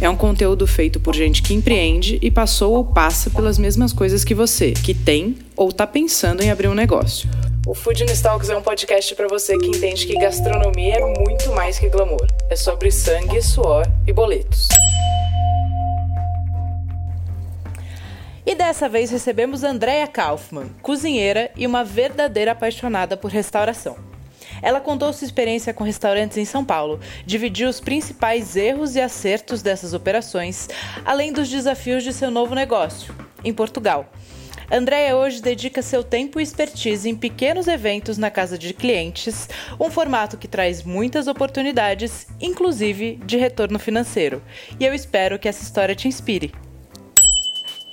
É um conteúdo feito por gente que empreende e passou ou passa pelas mesmas coisas que você, que tem ou está pensando em abrir um negócio. O Food Talks é um podcast para você que entende que gastronomia é muito mais que glamour. É sobre sangue, suor e boletos. E dessa vez recebemos Andrea Kaufmann, cozinheira e uma verdadeira apaixonada por restauração. Ela contou sua experiência com restaurantes em São Paulo, dividiu os principais erros e acertos dessas operações, além dos desafios de seu novo negócio, em Portugal Andréia hoje dedica seu tempo e expertise em pequenos eventos na casa de clientes, um formato que traz muitas oportunidades, inclusive de retorno financeiro. E eu espero que essa história te inspire.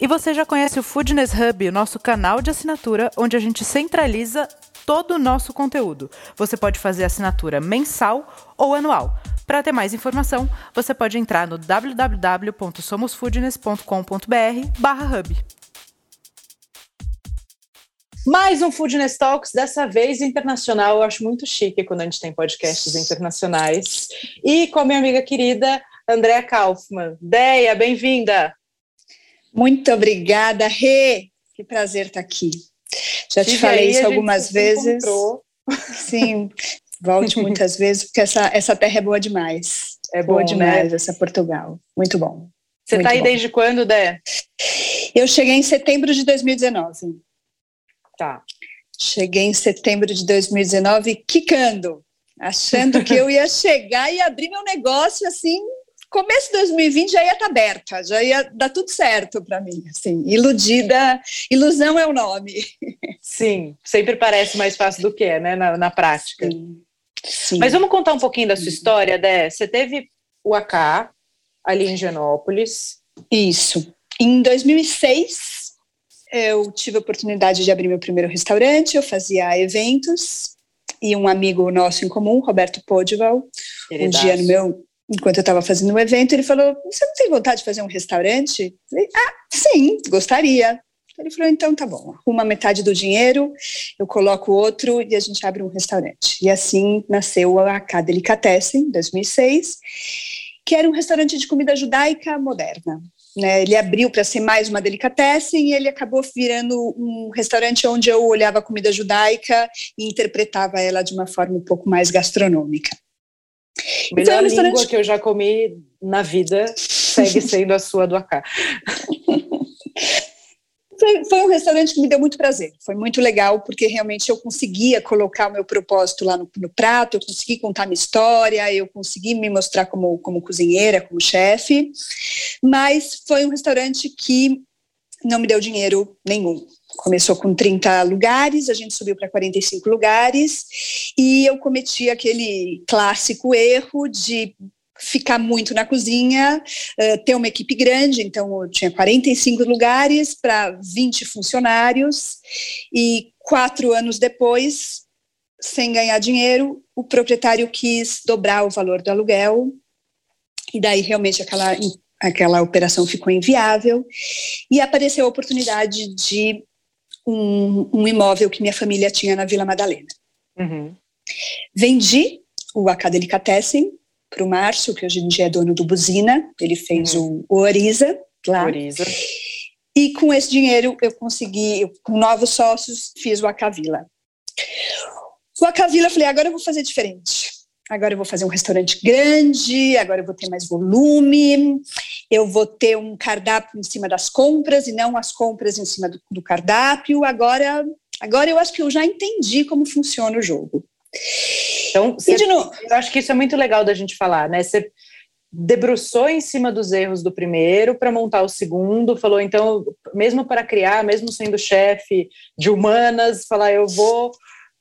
E você já conhece o Foodness Hub, o nosso canal de assinatura, onde a gente centraliza todo o nosso conteúdo. Você pode fazer assinatura mensal ou anual. Para ter mais informação, você pode entrar no www.somosfoodness.com.br/hub. Mais um Foodness Talks, dessa vez internacional. Eu acho muito chique quando a gente tem podcasts internacionais. E com a minha amiga querida, Andréa Kaufmann. Deia, bem-vinda! Muito obrigada, Rê! Que prazer estar aqui. Já te falei isso algumas vezes. Sim, volte muitas vezes, porque essa, essa terra é boa demais. É boa bom, demais, né? essa Portugal. Muito bom. Você está aí bom. desde quando, Dé? Eu cheguei em setembro de 2019. Tá. Cheguei em setembro de 2019 quicando, achando que eu ia chegar e abrir meu negócio assim. Começo de 2020 já ia estar tá aberta, já ia dar tudo certo para mim, assim, iludida, ilusão é o nome. Sim, sempre parece mais fácil do que é, né, na, na prática. Sim, sim. Mas vamos contar um pouquinho da sua história, Dé. Você teve o AK ali em Genópolis. Isso. Em 2006, eu tive a oportunidade de abrir meu primeiro restaurante, eu fazia eventos, e um amigo nosso em comum, Roberto Podival, um dia no meu, enquanto eu estava fazendo um evento, ele falou, você não tem vontade de fazer um restaurante? Eu falei, ah, sim, gostaria. Ele falou, então tá bom, arruma metade do dinheiro, eu coloco outro e a gente abre um restaurante. E assim nasceu a K Delicatessen, em 2006, que era um restaurante de comida judaica moderna. Né, ele abriu para ser mais uma delicatessen e ele acabou virando um restaurante onde eu olhava a comida judaica e interpretava ela de uma forma um pouco mais gastronômica. Melhor então, é língua que eu já comi na vida segue sendo a sua do Acá. Foi, foi, um restaurante que me deu muito prazer. Foi muito legal, porque realmente eu conseguia colocar o meu propósito lá no, no prato, eu consegui contar minha história, eu consegui me mostrar como, como cozinheira, como chefe. Mas foi um restaurante que não me deu dinheiro nenhum. Começou com 30 lugares, a gente subiu para 45 lugares, e eu cometi aquele clássico erro de ficar muito na cozinha, uh, ter uma equipe grande, então eu tinha 45 lugares para 20 funcionários, e quatro anos depois, sem ganhar dinheiro, o proprietário quis dobrar o valor do aluguel, e daí realmente aquela, aquela operação ficou inviável, e apareceu a oportunidade de um, um imóvel que minha família tinha na Vila Madalena. Uhum. Vendi o Acadelicatessen, para o Márcio, que hoje em dia é dono do Buzina, ele fez uhum. o, o Oriza lá. Oriza. E com esse dinheiro eu consegui, eu, com novos sócios, fiz o Acavila. O Acavila, eu falei, agora eu vou fazer diferente. Agora eu vou fazer um restaurante grande, agora eu vou ter mais volume, eu vou ter um cardápio em cima das compras e não as compras em cima do, do cardápio. Agora, agora eu acho que eu já entendi como funciona o jogo. Então, você, eu acho que isso é muito legal da gente falar, né? Você debruçou em cima dos erros do primeiro para montar o segundo, falou, então, mesmo para criar, mesmo sendo chefe de humanas, falar, eu vou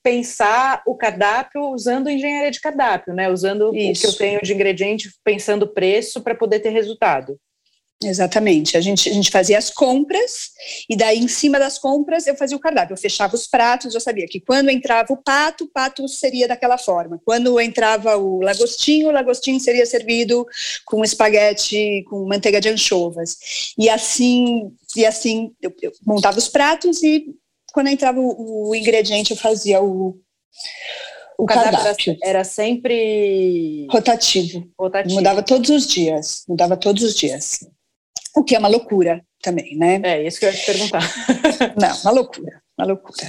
pensar o cardápio usando engenharia de cardápio, né? Usando Isso. o que eu tenho de ingrediente, pensando preço para poder ter resultado. Exatamente. A gente, a gente fazia as compras, e daí em cima das compras eu fazia o cardápio. Eu fechava os pratos, eu sabia que quando entrava o pato, o pato seria daquela forma. Quando entrava o lagostinho, o lagostinho seria servido com espaguete com manteiga de anchovas. E assim, e assim eu, eu montava os pratos e quando entrava o, o ingrediente eu fazia o, o cardápio. Era, sempre rotativo. rotativo. Mudava todos os dias. Mudava todos os dias o que é uma loucura também, né? É, isso que eu ia te perguntar. Não, uma loucura, uma loucura.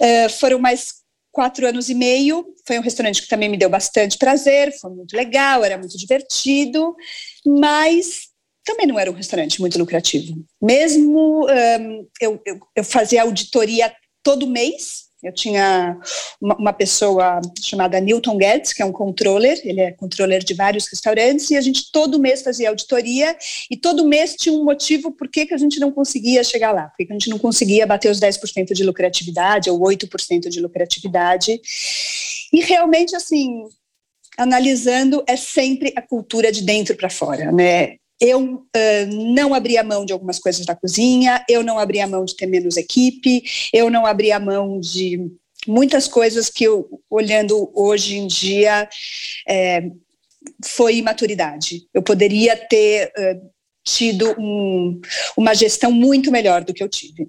Uh, foram mais quatro anos e meio, foi um restaurante que também me deu bastante prazer, foi muito legal, era muito divertido, mas também não era um restaurante muito lucrativo. Mesmo um, eu, eu, eu fazia auditoria todo mês, eu tinha uma, uma, pessoa chamada Newton Guedes, que é um controller, ele é controller de vários restaurantes, e a gente todo mês fazia auditoria, e todo mês tinha um motivo por que, que a gente não conseguia chegar lá, por que a gente não conseguia bater os 10% de lucratividade, ou 8% de lucratividade. E realmente, assim, analisando, é sempre a cultura de dentro para fora, né? Eu uh, não abria mão de algumas coisas da cozinha, eu não abria mão de ter menos equipe, eu não abria mão de muitas coisas que eu, olhando hoje em dia, é, foi imaturidade. Eu poderia ter uh, tido um, uma gestão muito melhor do que eu tive.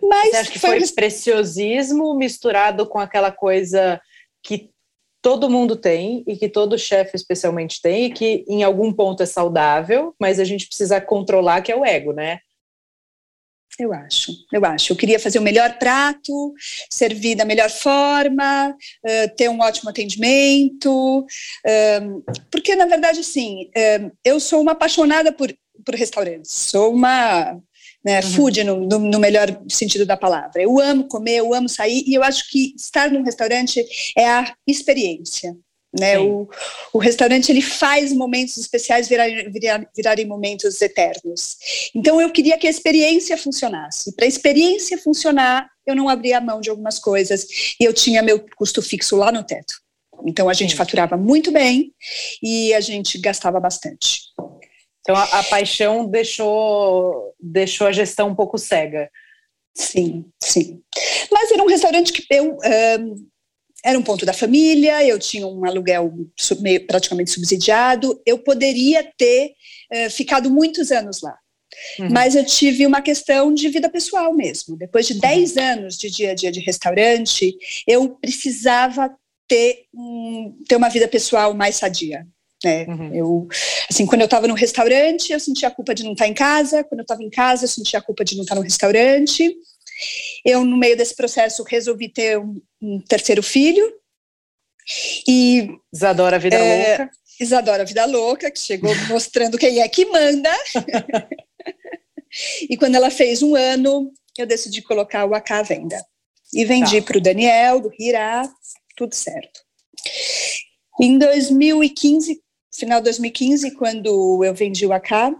Mas Você acha que foi, foi preciosismo misturado com aquela coisa que todo mundo tem e que todo chefe especialmente tem e que em algum ponto é saudável, mas a gente precisa controlar que é o ego, né? Eu acho, eu acho. Eu queria fazer o melhor prato, servir da melhor forma, uh, ter um ótimo atendimento, uh, porque na verdade, sim, uh, eu sou uma apaixonada por, por restaurantes, sou uma né? Uhum. Food no, no, no, melhor sentido da palavra. Eu amo comer, eu amo sair, e eu acho que estar num restaurante é a experiência. Né? O, o restaurante ele faz momentos especiais virarem, virar, momentos eternos. Então eu queria que a experiência funcionasse. Para a experiência funcionar, eu não abria a mão de algumas coisas e eu tinha meu custo fixo lá no teto. Então a gente Sim. faturava muito bem e a gente gastava bastante. Então a, a, paixão deixou, deixou a gestão um pouco cega. Sim, sim. Mas era um restaurante que eu. Um, era um ponto da família, eu tinha um aluguel sub, meio, praticamente subsidiado, eu poderia ter uh, ficado muitos anos lá. Uhum. Mas eu tive uma questão de vida pessoal mesmo. Depois de 10 uhum. anos de dia a dia de restaurante, eu precisava ter, um, ter uma vida pessoal mais sadia. Né? Uhum. Eu, assim, quando eu estava no restaurante, eu sentia a culpa de não estar em casa. Quando eu estava em casa, eu sentia a culpa de não estar no restaurante. Eu, no meio desse processo, resolvi ter um, um terceiro filho. E Isadora Vida é, Louca. Isadora Vida Louca, que chegou mostrando quem é que manda. e quando ela fez um ano, eu decidi colocar o AK à venda. E vendi tá. para o Daniel, do Hirá, tudo certo. Em 2015, final de 2015, quando eu vendi o AK,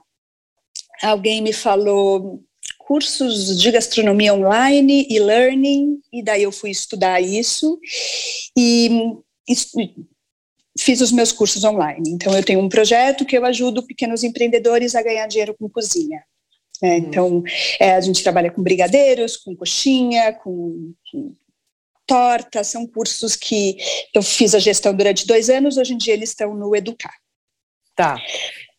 alguém me falou cursos de gastronomia online e learning, e daí eu fui estudar isso e, e fiz os meus cursos online. Então, eu tenho um projeto que eu ajudo pequenos empreendedores a ganhar dinheiro com cozinha. É, então, é, a gente trabalha com brigadeiros, com coxinha, com, com torta, são cursos que eu fiz a gestão durante dois anos, hoje em dia eles estão no Educar. Tá.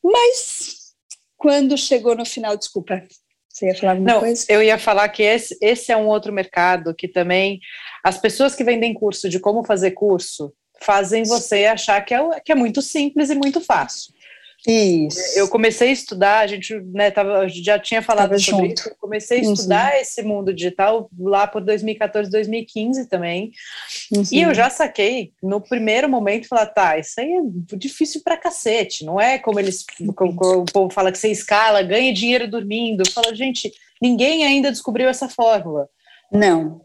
Mas quando chegou no final, desculpa, você ia falar alguma Não, coisa? Eu ia falar que esse, esse é um outro mercado que também as pessoas que vendem curso de como fazer curso fazem você achar que é, que é muito simples e muito fácil. Isso. Eu comecei a estudar, a gente né, tava, já tinha falado tava sobre junto. isso, comecei a uhum. estudar uhum. esse mundo digital lá por 2014, 2015 também. Uhum. E eu já saquei no primeiro momento falar, tá, isso aí é difícil pra cacete, não é como eles como, como o povo fala que você escala, ganha dinheiro dormindo. Fala, gente, ninguém ainda descobriu essa fórmula. Não.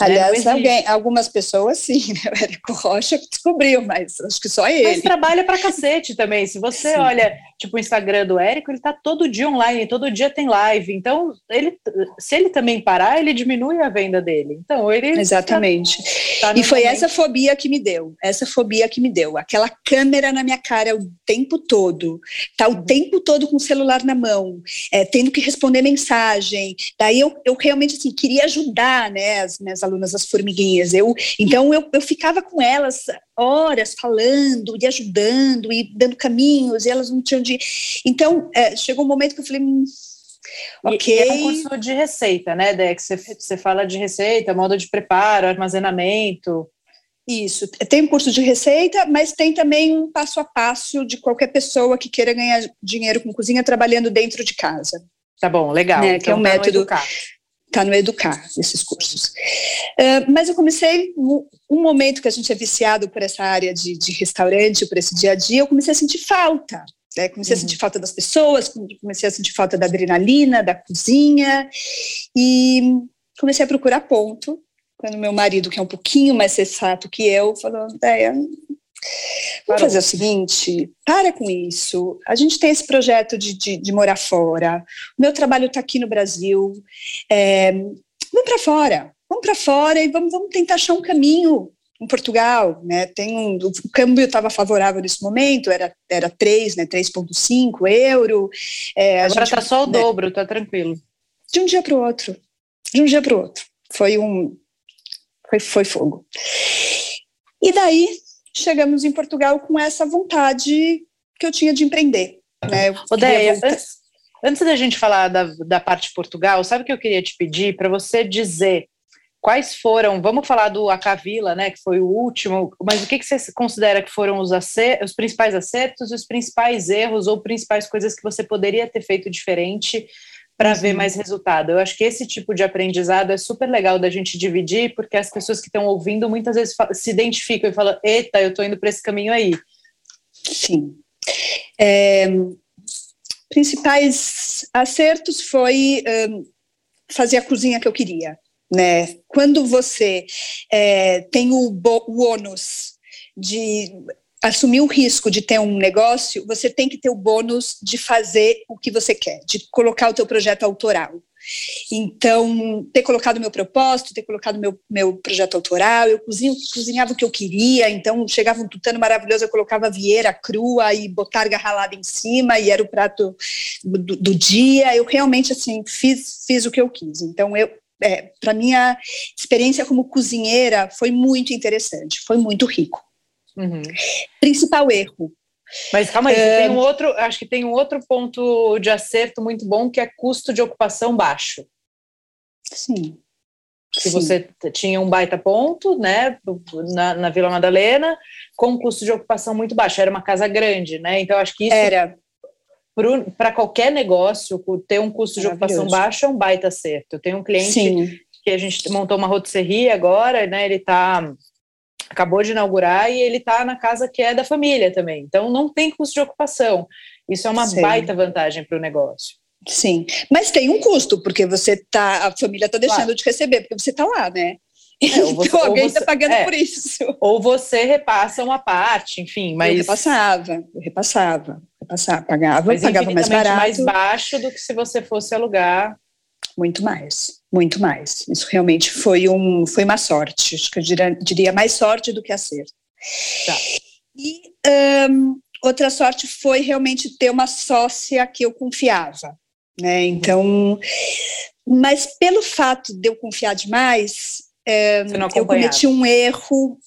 Aliás, alguém, algumas pessoas sim, né? O Érico Rocha descobriu, mas acho que só ele. Mas trabalha pra cacete também. Se você sim. olha, tipo, o Instagram do Érico, ele tá todo dia online, todo dia tem live. Então, ele, se ele também parar, ele diminui a venda dele. Então, ele. Exatamente. Tá, tá e foi momento. essa fobia que me deu, essa fobia que me deu. Aquela câmera na minha cara o tempo todo, tá o tempo todo com o celular na mão, é, tendo que responder mensagem. Daí eu, eu realmente assim, queria ajudar né, as minhas alunas, as formiguinhas. Eu, então eu, eu ficava com elas horas falando e ajudando e dando caminhos, e elas não tinham de. Então é, chegou um momento que eu falei. Hum, ok. E é um curso de receita, né, Dex? Você, você fala de receita, modo de preparo, armazenamento. Isso, tem um curso de receita, mas tem também um passo a passo de qualquer pessoa que queira ganhar dinheiro com cozinha trabalhando dentro de casa. Tá bom, legal. Né, então, que é um tá método. Está no Educar, esses cursos. Uh, mas eu comecei, um momento que a gente é viciado por essa área de, de restaurante, por esse dia a dia, eu comecei a sentir falta. Né? Comecei uhum. a sentir falta das pessoas, comecei a sentir falta da adrenalina, da cozinha, e comecei a procurar ponto quando meu marido, que é um pouquinho mais sensato que eu, falou, Déia, vamos fazer o seguinte, para com isso, a gente tem esse projeto de, de, de morar fora, o meu trabalho está aqui no Brasil, é, vamos para fora, vamos para fora e vamos, vamos tentar achar um caminho em Portugal, né, tem um, o câmbio estava favorável nesse momento, era, era 3, né, 3,5 euro. É, Agora está só o né, dobro, está tranquilo. De um dia para o outro, de um dia para o outro. Foi um, foi, foi fogo. E daí chegamos em Portugal com essa vontade que eu tinha de empreender. Né? Odeia, antes, antes da gente falar da, da parte de Portugal, sabe o que eu queria te pedir para você dizer quais foram, vamos falar do Acavila, né, que foi o último, mas o que, que você considera que foram os, acer, os principais acertos, os principais erros ou principais coisas que você poderia ter feito diferente para uhum. ver mais resultado. Eu acho que esse tipo de aprendizado é super legal da gente dividir, porque as pessoas que estão ouvindo muitas vezes se identificam e falam: eita, eu estou indo para esse caminho aí. Sim. É, principais acertos foi um, fazer a cozinha que eu queria. Né? Quando você é, tem o, o ônus de assumir o risco de ter um negócio, você tem que ter o bônus de fazer o que você quer, de colocar o teu projeto autoral. Então, ter colocado meu propósito, ter colocado meu, meu projeto autoral, eu cozinho, cozinhava o que eu queria, então chegava um tutano maravilhoso, eu colocava vieira crua e botarga ralada em cima, e era o prato do, do dia, eu realmente, assim, fiz, fiz o que eu quis. Então, eu, é, para minha experiência como cozinheira foi muito interessante, foi muito rico. Uhum. Principal erro. Mas calma aí, é... tem um outro, acho que tem um outro ponto de acerto muito bom que é custo de ocupação baixo. Sim. Se você tinha um baita ponto, né, na, na, Vila Madalena, com um custo de ocupação muito baixo, era uma casa grande, né? Então acho que isso era para qualquer negócio ter um custo de ocupação baixo é um baita acerto. Eu tenho um cliente Sim. que a gente montou uma rotisserie agora, né? Ele está acabou de inaugurar e ele está na casa que é da família também. Então não tem custo de ocupação. Isso é uma Sim. baita vantagem para o negócio. Sim, mas tem um custo, porque você tá, a família está deixando claro. de receber, porque você está lá, né? É, você, então alguém está pagando é, por isso. Ou você repassa uma parte, enfim, mas. Eu repassava, eu repassava, repassava pagava, mas pagava mais barato. mais baixo do que se você fosse alugar. Muito mais muito mais. Isso realmente foi, um, foi uma sorte, acho que eu diria, diria mais sorte do que acerto. Tá. E um, outra sorte foi realmente ter uma sócia que eu confiava, né? Então, mas pelo fato de eu confiar demais, eu cometi um erro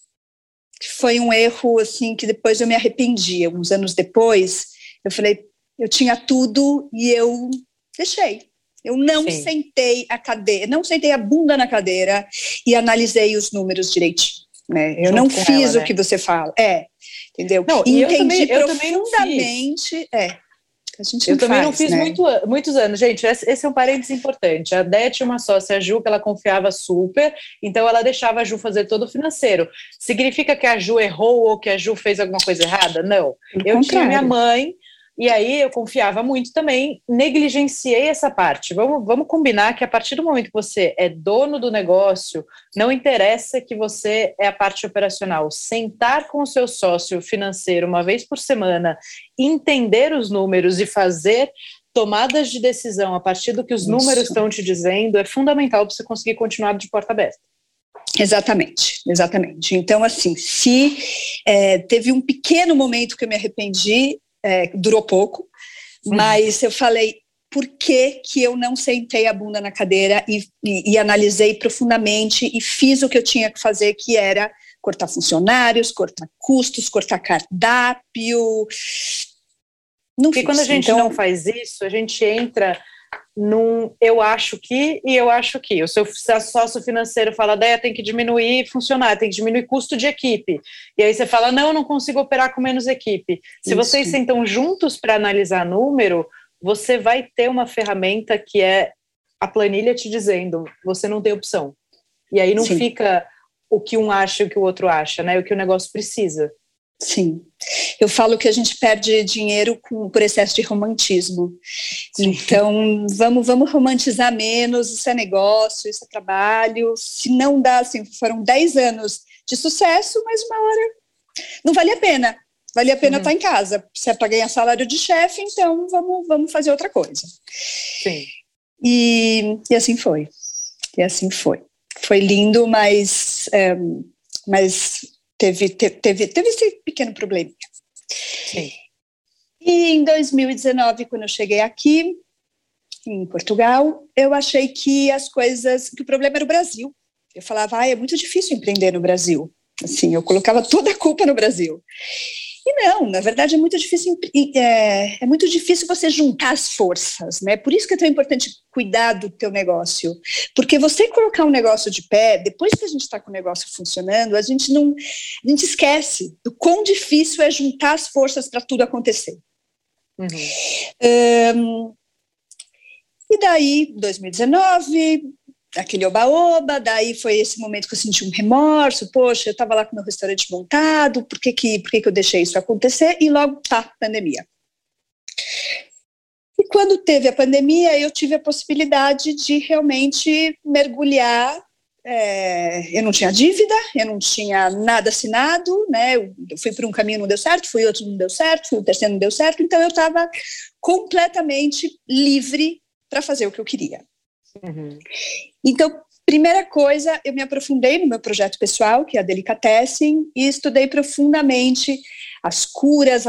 que foi um erro assim que depois eu me arrependi. Alguns anos depois, eu falei, eu tinha tudo e eu deixei. Eu não Sim. sentei a cadeira, não sentei a bunda na cadeira e analisei os números direitinho. Né? Eu Junto não fiz ela, o né? que você fala. É, entendeu? Não, entendi eu também, eu profundamente. É. eu também faz, não fiz né? muito, muitos anos. Gente, esse é um parênteses importante. A Dé tinha uma sócia, a Ju, que ela confiava super, então ela deixava a Ju fazer todo o financeiro. Significa que a Ju errou ou que a Ju fez alguma coisa errada? Não. eu tinha minha mãe E aí eu confiava muito também, negligenciei essa parte. Vamos, vamos combinar que a partir do momento que você é dono do negócio, não interessa que você é a parte operacional. Sentar com o seu sócio financeiro uma vez por semana, entender os números e fazer tomadas de decisão a partir do que os Isso. números estão te dizendo é fundamental para você conseguir continuar de porta aberta. Exatamente, exatamente. Então, assim, se é, teve um pequeno momento que eu me arrependi, é, durou pouco, uhum. mas eu falei, por que, que eu não sentei a bunda na cadeira e, e, e, analisei profundamente e fiz o que eu tinha que fazer, que era cortar funcionários, cortar custos, cortar cardápio, não Porque fiz. quando a gente então, não faz isso, a gente entra num eu acho que e eu acho que. O seu sócio financeiro fala, Deia, tem que diminuir funcionário, tem que diminuir custo de equipe. E aí você fala, não, eu não consigo operar com menos equipe. Se isso. vocês sentam juntos para analisar número, você vai ter uma ferramenta que é a planilha te dizendo, você não tem opção. E aí não Sim. fica o que um acha e o que o outro acha, né? O que o negócio precisa. Sim. Eu falo que a gente perde dinheiro com, por excesso de romantismo. Sim. Então, vamos, vamos romantizar menos, isso é negócio, isso é trabalho. Se não dá, assim, foram 10 anos de sucesso, mas uma hora não vale a pena. Vale a pena uhum. estar em casa. Se é para ganhar salário de chefe, então vamos, vamos fazer outra coisa. Sim. E, e assim foi. E assim foi. Foi lindo, mas, é, mas teve, teve, teve, teve esse pequeno probleminha. Sim. E em 2019, quando eu cheguei aqui, em Portugal, eu achei que as coisas, que o problema era o Brasil. Eu falava, ah, é muito difícil empreender no Brasil. Assim, eu colocava toda a culpa no Brasil. E não, na verdade é muito difícil é, é, muito difícil você juntar as forças, né? Por isso que é tão importante cuidar do teu negócio, porque você colocar um negócio de pé, depois que a gente está com o negócio funcionando, a gente não, a gente esquece do quão difícil é juntar as forças para tudo acontecer. Uhum. Um, e daí, 2019, aquele oba-oba, daí foi esse momento que eu senti um remorso, poxa, eu estava lá com meu restaurante montado, por que que, por que que eu deixei isso acontecer? E logo, tá, pandemia. E quando teve a pandemia, eu tive a possibilidade de realmente mergulhar. É, eu não tinha dívida, eu não tinha nada assinado, né? Eu fui por um caminho não deu certo, fui outro não deu certo, fui o terceiro não deu certo, então eu estava completamente livre para fazer o que eu queria. Uhum. Então, primeira coisa, eu me aprofundei no meu projeto pessoal, que é a Delicatessen, e estudei profundamente as curas,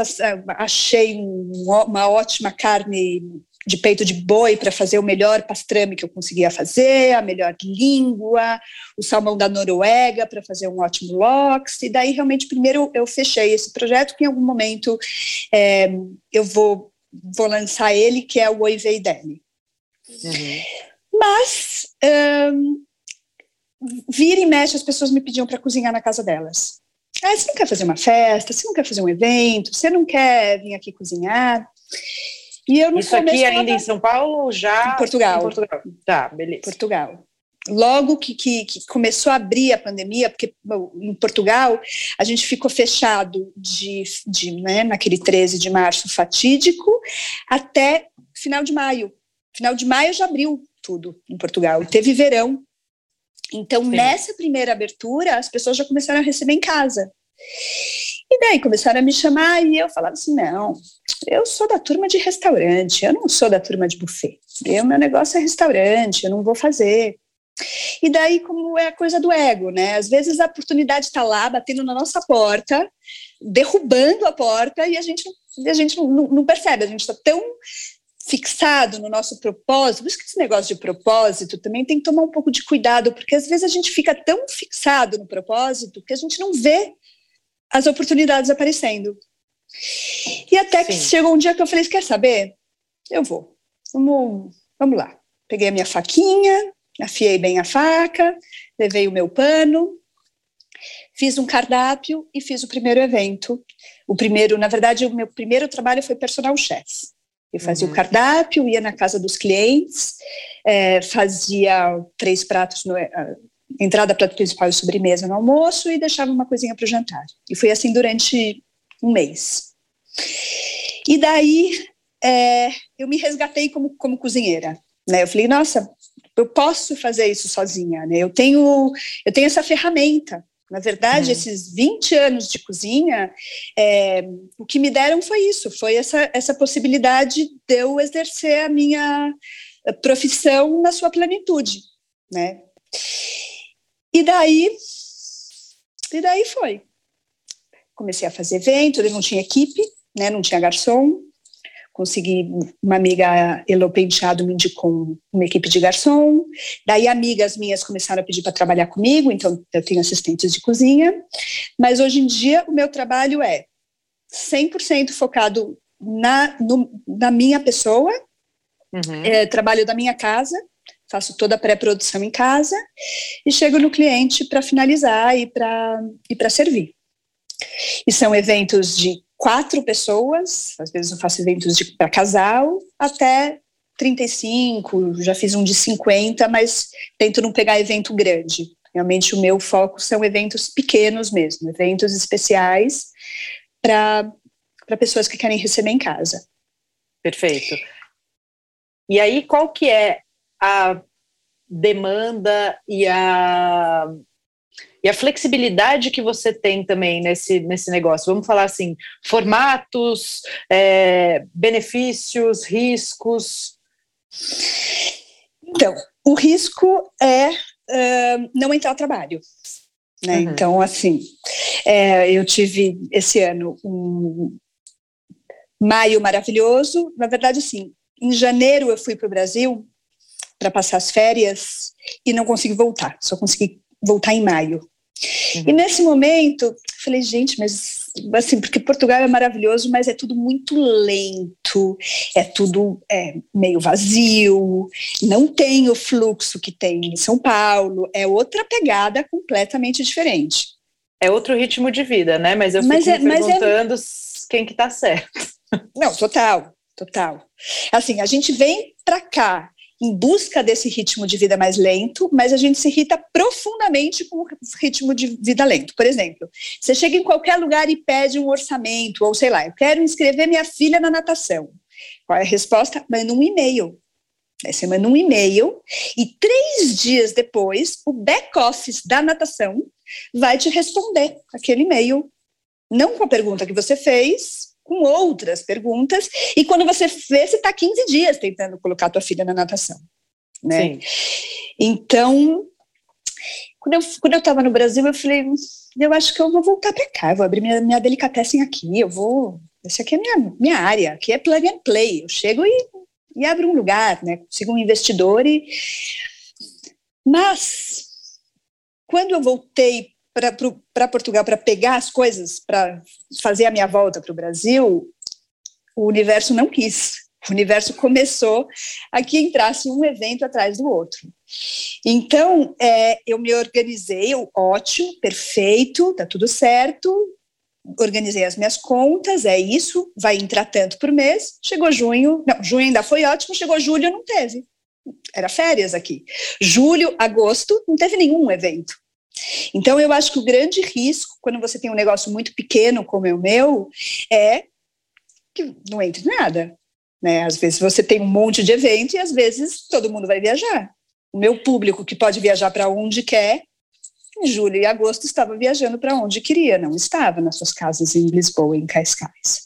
achei uma ótima carne de peito de boi para fazer o melhor pastrame que eu conseguia fazer, a melhor língua, o salmão da Noruega para fazer um ótimo lox, e daí realmente primeiro eu fechei esse projeto que em algum momento é, eu vou, vou lançar ele, que é o Oivei Deli. Uhum. Mas um, vira e mexe, as pessoas me pediam para cozinhar na casa delas. Ah, você não quer fazer uma festa, você não quer fazer um evento, você não quer vir aqui cozinhar. E eu Isso aqui ainda em São Paulo ou já? Em Portugal. Em Portugal. Tá, beleza. Portugal. Logo que, que, que, começou a abrir a pandemia, porque em Portugal a gente ficou fechado de, de né, naquele 13 de março fatídico até final de maio. Final de maio já abriu tudo em Portugal. Teve verão. Então, Sim. nessa primeira abertura, as pessoas já começaram a receber em casa. E daí começaram a me chamar e eu falava assim: não, eu sou da turma de restaurante, eu não sou da turma de buffet. O meu negócio é restaurante, eu não vou fazer. E daí, como é a coisa do ego, né? Às vezes a oportunidade está lá, batendo na nossa porta, derrubando a porta, e a gente, a gente não, não percebe, a gente está tão fixado no nosso propósito, por isso que esse negócio de propósito também tem que tomar um pouco de cuidado, porque às vezes a gente fica tão fixado no propósito que a gente não vê as oportunidades aparecendo. E até Sim. que chegou um dia que eu falei: quer saber? Eu vou. Vamos, vamos lá. Peguei a minha faquinha, afiei bem a faca, levei o meu pano, fiz um cardápio e fiz o primeiro evento. O primeiro, na verdade, o meu primeiro trabalho foi personal chef. Eu fazia uhum. o cardápio, ia na casa dos clientes, é, fazia três pratos, no, uh, entrada, prato principal e sobremesa no almoço e deixava uma coisinha para o jantar. E foi assim durante um mês. E daí é, eu me resgatei como, como cozinheira. Né? Eu falei, nossa, eu posso fazer isso sozinha, né? Eu tenho, eu tenho essa ferramenta. Na verdade, uhum. esses 20 anos de cozinha, é, o que me deram foi isso, foi essa, essa possibilidade de eu exercer a minha profissão na sua plenitude, né? E daí, e daí foi. Comecei a fazer evento, eu não tinha equipe, né? Não tinha garçom, consegui, uma amiga, Elo Penteado, me indicou uma equipe de garçom, daí amigas minhas começaram a pedir para trabalhar comigo, então eu tenho assistentes de cozinha, mas hoje em dia o meu trabalho é 100% focado na, no, na minha pessoa, uhum. é, trabalho da minha casa, faço toda a pré-produção em casa e chego no cliente para finalizar e para e servir. E são eventos de quatro pessoas, às vezes eu faço eventos para casal, até 35, já fiz um de 50, mas tento não pegar evento grande. Realmente o meu foco são eventos pequenos mesmo, eventos especiais para pessoas que querem receber em casa. Perfeito. E aí, qual que é a demanda e a e a flexibilidade que você tem também nesse, nesse negócio. Vamos falar assim: formatos, é, benefícios, riscos. Então, o risco é uh, não entrar ao trabalho. Né? Uhum. Então, assim, é, eu tive esse ano um maio maravilhoso. Na verdade, assim, em janeiro eu fui para o Brasil para passar as férias e não consegui voltar, só consegui voltar em maio. Uhum. E nesse momento, falei, gente, mas assim, porque Portugal é maravilhoso, mas é tudo muito lento, é tudo é, meio vazio, não tem o fluxo que tem em São Paulo, é outra pegada completamente diferente. É outro ritmo de vida, né? Mas eu fico mas é, perguntando é... quem que tá certo. Não, total, total. Assim, a gente vem para cá em busca desse ritmo de vida mais lento, mas a gente se irrita profundamente com o ritmo de vida lento. Por exemplo, você chega em qualquer lugar e pede um orçamento, ou sei lá, eu quero inscrever minha filha na natação. Qual é a resposta? Manda um e-mail. Aí você manda um e-mail e três dias depois, o back-office da natação vai te responder aquele e-mail. Não com a pergunta que você fez, com outras perguntas, e quando você vê, você está 15 dias tentando colocar tua filha na natação. Né? Sim. Então, quando eu quando eu estava no Brasil, eu falei, eu acho que eu vou voltar para cá, eu vou abrir minha, minha delicatessen aqui, eu vou, esse aqui é minha minha área, aqui é plug and play, eu chego e, e abro um lugar, né, consigo um investidor e mas quando eu voltei para Portugal para pegar as coisas, para fazer a minha volta para o Brasil, o universo não quis. O universo começou a que entrasse um evento atrás do outro. Então, é, eu me organizei, eu, ótimo, perfeito, tá tudo certo, organizei as minhas contas, é isso, vai entrar tanto por mês. Chegou junho, não, junho ainda foi ótimo, chegou julho, não teve. Era férias aqui. Julho, agosto, não teve nenhum evento. Então, eu acho que o grande risco, quando você tem um negócio muito pequeno como é o meu, é que não entre nada. Né? Às vezes você tem um monte de evento e às vezes todo mundo vai viajar. O meu público, que pode viajar para onde quer, em julho e agosto estava viajando para onde queria, não estava nas suas casas em Lisboa, em Cascais.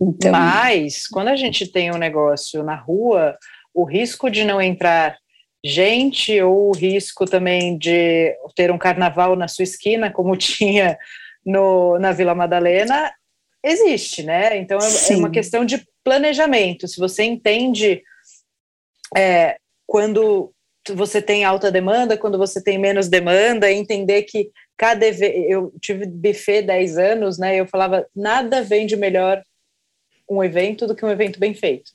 Então, Mas, quando a gente tem um negócio na rua, o risco de não entrar gente ou o risco também de ter um carnaval na sua esquina, como tinha no, na Vila Madalena, existe, né? Então é, é uma questão de planejamento. Se você entende é, quando você tem alta demanda, quando você tem menos demanda, entender que cada eu tive buffet 10 anos, né? Eu falava nada vende melhor um evento do que um evento bem feito.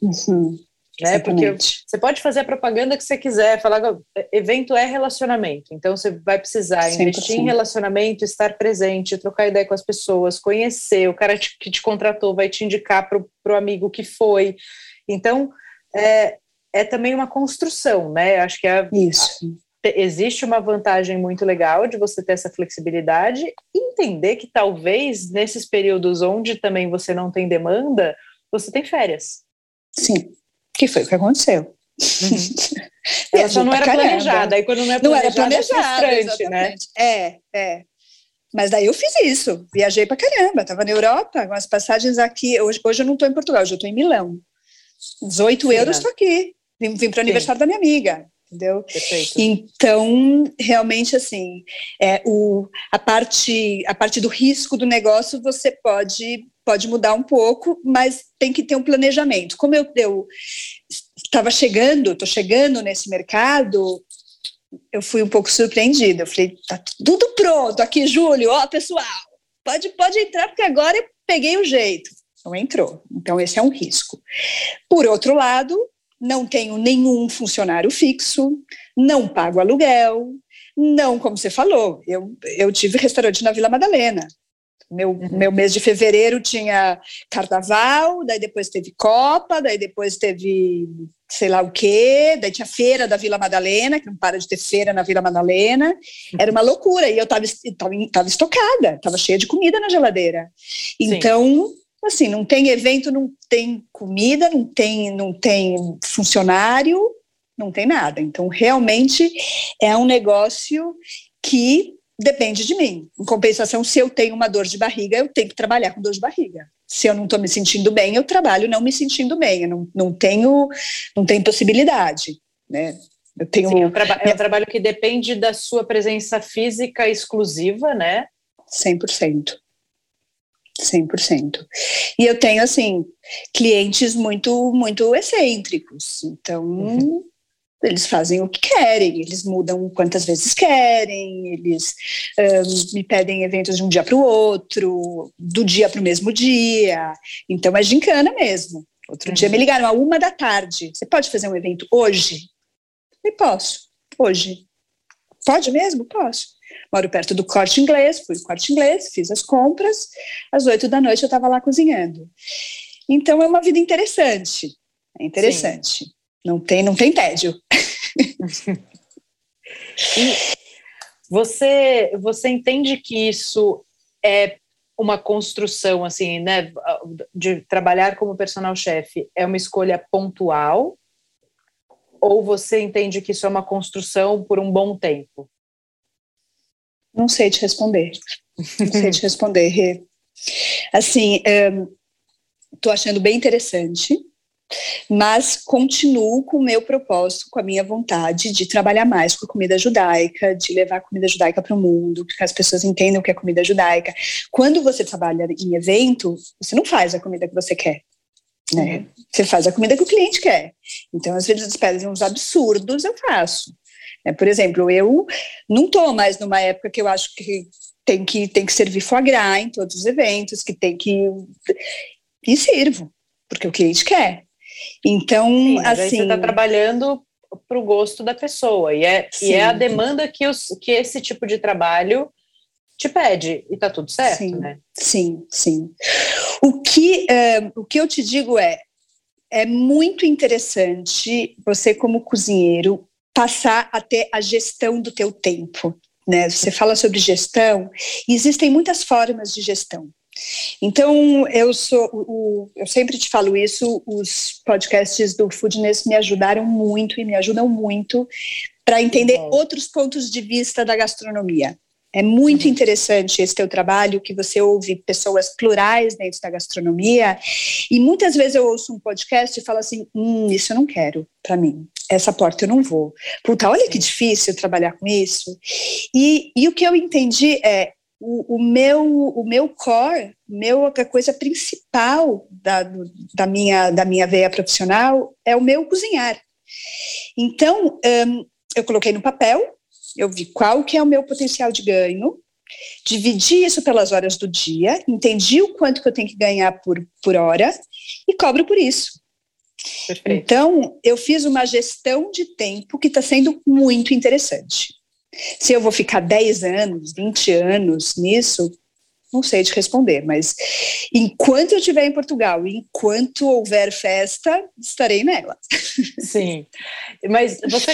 Uhum né? Porque você pode fazer a propaganda que você quiser, falar que evento é relacionamento, então você vai precisar 100%. investir em relacionamento, estar presente, trocar ideia com as pessoas, conhecer, o cara que te contratou vai te indicar para o amigo que foi. Então, é, é também uma construção, né? Acho que é Isso. existe uma vantagem muito legal de você ter essa flexibilidade e entender que talvez nesses períodos onde também você não tem demanda, você tem férias. Sim, que foi o que aconteceu. Uhum. Ela só não era caramba. planejada, aí quando não é planejada, não era planejada, é frustrante, né? É, é. Mas daí eu fiz isso, viajei para caramba, estava na Europa, com as passagens aqui, hoje, hoje eu não estou em Portugal, hoje eu estou em Milão. 18 Sim, euros estou aqui, vim, vim para o aniversário da minha amiga, entendeu? Perfeito. Então, realmente, assim, é, o, a, parte, a parte do risco do negócio você pode, pode mudar um pouco, mas tem que ter um planejamento. Como eu estava chegando, estou chegando nesse mercado, eu fui um pouco surpreendida. Eu falei, tá tudo pronto aqui, Júlio, ó, pessoal, pode, pode entrar, porque agora eu peguei o jeito. Não entrou. Então, esse é um risco. Por outro lado, não tenho nenhum funcionário fixo, não pago aluguel, não, como você falou, eu, eu tive restaurante na Vila Madalena. Meu, uhum. meu mês de fevereiro tinha carnaval, daí depois teve Copa, daí depois teve sei lá o quê, daí tinha feira da Vila Madalena, que não para de ter feira na Vila Madalena, era uma loucura, e eu estava tava, estocada, estava cheia de comida na geladeira. Então, Sim. Assim, não tem evento, não tem comida, não tem, não tem funcionário, não tem nada. Então, realmente é um negócio que depende de mim. Em compensação, se eu tenho uma dor de barriga, eu tenho que trabalhar com dor de barriga. Se eu não estou me sentindo bem, eu trabalho não me sentindo bem. Eu não, não tenho não tenho possibilidade, né? Eu tenho Sim, é, um traba é um trabalho que depende da sua presença física exclusiva, né? 100%. 100%. E eu tenho, assim, clientes muito, muito excêntricos. Então, uhum. Eles fazem o que querem, eles mudam quantas vezes querem, eles um, me pedem eventos de um dia para o outro, do dia para o mesmo dia. Então é gincana mesmo. Outro uhum. dia me ligaram a uma da tarde. Você pode fazer um evento hoje? E posso, hoje. Pode mesmo? Posso. Moro perto do corte inglês, fui no corte inglês, fiz as compras. Às oito da noite eu estava lá cozinhando. Então é uma vida interessante. É interessante. Sim. Não tem, não tem tédio. você, você entende que isso é uma construção, assim, né, de trabalhar como personal chefe é uma escolha pontual? Ou você entende que isso é uma construção por um bom tempo? Não sei te responder. Não sei te responder. Assim, estou um, achando bem interessante mas continuo com o meu propósito, com a minha vontade de trabalhar mais com a comida judaica, de levar a comida judaica para o mundo, que as pessoas entendam o que é comida judaica. Quando você trabalha em evento, você não faz a comida que você quer. Né? Uhum. Você faz a comida que o cliente quer. Então, às vezes, as pedem uns absurdos, eu faço. É, por exemplo, eu não estou mais numa época que eu acho que tem que, tem que servir foie gras em todos os eventos, que tem que. E sirvo, porque o cliente quer. Então, Sim, assim. Você está trabalhando para o gosto da pessoa, e é, e é a demanda que, os, que esse tipo de trabalho te pede, e está tudo certo, sim, né? Sim, sim. O que, uh, o que eu te digo é, é muito interessante você, como cozinheiro, passar a ter a gestão do teu tempo. Né? Você fala sobre gestão, e existem muitas formas de gestão. Então, eu sou, o, eu sempre te falo isso, os podcasts do Foodness me ajudaram muito e me ajudam muito para entender outros pontos de vista da gastronomia. É muito uhum. interessante esse teu trabalho, que você ouve pessoas plurais dentro da gastronomia, e muitas vezes eu ouço um podcast e falo assim, hum, isso eu não quero para mim, essa porta eu não vou. Puta, olha Sim. que difícil trabalhar com isso. E, e o que eu entendi é, o, o, meu o meu core, meu a coisa principal da, da minha da minha veia profissional é o meu cozinhar. Então um, eu coloquei no papel, eu vi qual que é o meu potencial de ganho, dividi isso pelas horas do dia, entendi o quanto que eu tenho que ganhar por, por hora e cobro por isso. Perfeito. Então, eu fiz uma gestão de tempo que está sendo muito interessante. Se eu vou ficar 10 anos, 20 anos nisso, não sei te responder, mas enquanto eu estiver em Portugal, enquanto houver festa, estarei nela. Sim, mas você,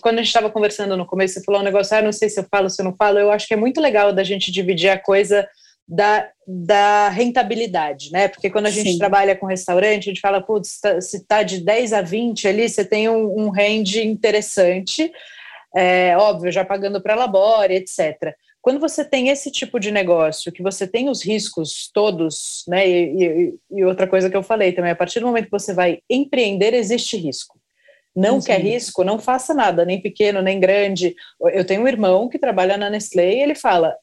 quando a gente estava conversando no começo, você falou um negócio, ah, não sei se eu falo, se eu não falo, eu acho que é muito legal da gente dividir a coisa da, da rentabilidade, né? Porque quando a gente Sim. trabalha com restaurante, a gente fala, putz, tá, se está de 10 a 20 ali, você tem um, um range interessante, é, óbvio, já pagando para labore, etc. Quando você tem esse tipo de negócio, que você tem os riscos todos, né? E, e, e outra coisa que eu falei também, a partir do momento que você vai empreender, existe risco não Sim. quer risco, não faça nada, nem pequeno, nem grande. Eu tenho um irmão que trabalha na Nestlé e ele fala: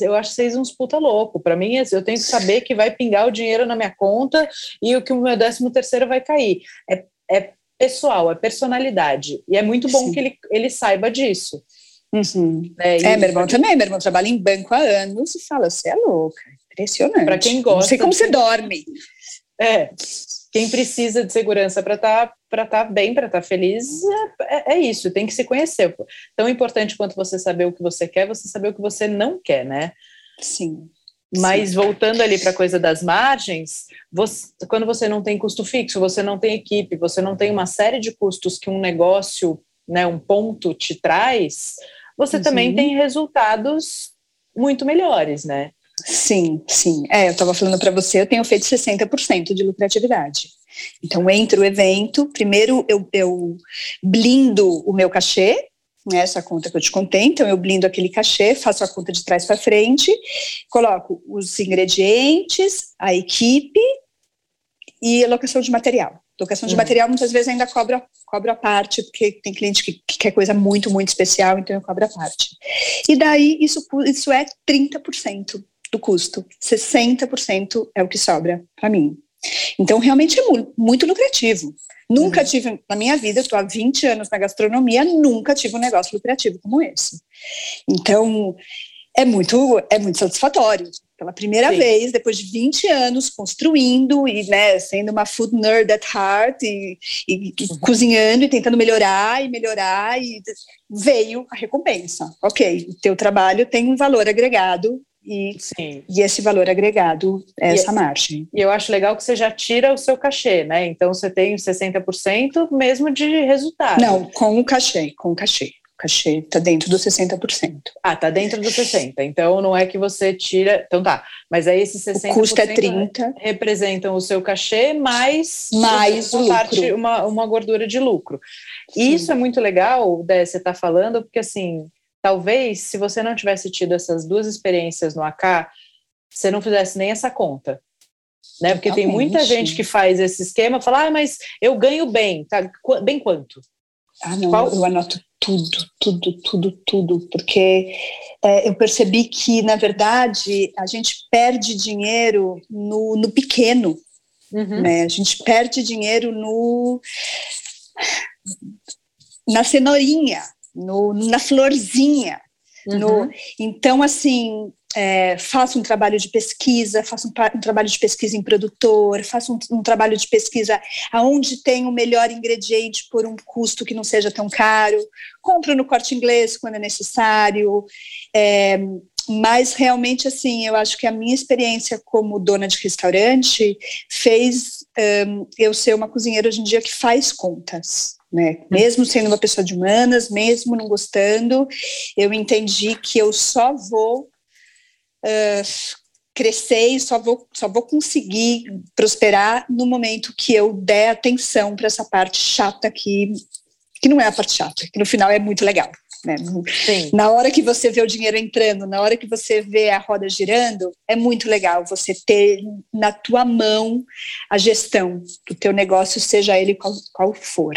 Eu acho vocês uns puta louco. Para mim, eu tenho que saber que vai pingar o dinheiro na minha conta e o que o meu décimo terceiro vai cair. É, é pessoal, é personalidade. E é muito bom Sim. que ele, ele saiba disso. Uhum. É, é meu irmão também. Meu irmão trabalha em banco há anos e fala: Você é louca. Impressionante. Para quem gosta. Não sei como de... você dorme. É, quem precisa de segurança para estar tá, tá bem, para estar tá feliz, é, é, é, isso, tem que se conhecer. Tão importante quanto você saber o que você quer, você saber o que você não quer, né? Sim. Mas Sim. voltando ali para a coisa das margens, você, quando você não tem custo fixo, você não tem equipe, você não tem uma série de custos que um negócio, né, um ponto te traz, você uhum. também tem resultados muito melhores, né? Sim, sim. É, eu estava falando para você, eu tenho feito 60% de lucratividade. Então, entre o evento, primeiro eu, eu blindo o meu cachê, né, essa conta que eu te contei, então eu blindo aquele cachê, faço a conta de trás para frente, coloco os ingredientes, a equipe e a locação de material. Locação de uhum. material muitas vezes ainda cobra, cobra a parte, porque tem cliente que, que, quer coisa muito, muito especial, então eu cobro a parte. E daí isso, isso é 30% do custo. 60% é o que sobra para mim. Então, realmente é muito, muito lucrativo. Nunca uhum. tive, na minha vida, eu estou há 20 anos na gastronomia, nunca tive um negócio lucrativo como esse. Então, é muito, é muito satisfatório. Pela primeira Sim. vez, depois de 20 anos construindo e né, sendo uma food nerd at heart e, e, e uhum. cozinhando e tentando melhorar e melhorar, e veio a recompensa. Ok, o teu trabalho tem um valor agregado e, Sim. e esse valor agregado, essa e, margem. E eu acho legal que você já tira o seu cachê, né? Então você tem 60% mesmo de resultado. Não, com o cachê, com o cachê. Cachê está dentro dos 60%. Ah, está dentro dos 60%. Então não é que você tira. Então tá. Mas aí esses 60% o custo é 30. representam o seu cachê mais, mais uma, parte, uma, uma gordura de lucro. E isso é muito legal, Dé, você está falando, porque assim talvez se você não tivesse tido essas duas experiências no AK, você não fizesse nem essa conta. Né? Porque tem muita gente que faz esse esquema, fala, ah, mas eu ganho bem, tá? Bem quanto? Ah, não, Qual? eu anoto tudo, tudo, tudo, tudo, porque é, eu percebi que, na verdade, a gente perde dinheiro no, no pequeno, uhum. né? A gente perde dinheiro no na cenourinha, no, na florzinha. Uhum. No, então, assim, é, faço um trabalho de pesquisa, faço um, um trabalho de pesquisa em produtor, faço um, um, trabalho de pesquisa aonde tem o melhor ingrediente por um custo que não seja tão caro, compro no corte inglês quando é necessário, é, mas realmente assim, eu acho que a minha experiência como dona de restaurante fez um, eu ser uma cozinheira hoje em dia que faz contas né? Mesmo sendo uma pessoa de humanas, mesmo não gostando, eu entendi que eu só vou uh, crescer e só vou, só vou conseguir prosperar no momento que eu der atenção para essa parte chata que, que não é a parte chata, que no final é muito legal. Né? Na hora que você vê o dinheiro entrando, na hora que você vê a roda girando, é muito legal você ter na tua mão a gestão do teu negócio, seja ele qual, qual for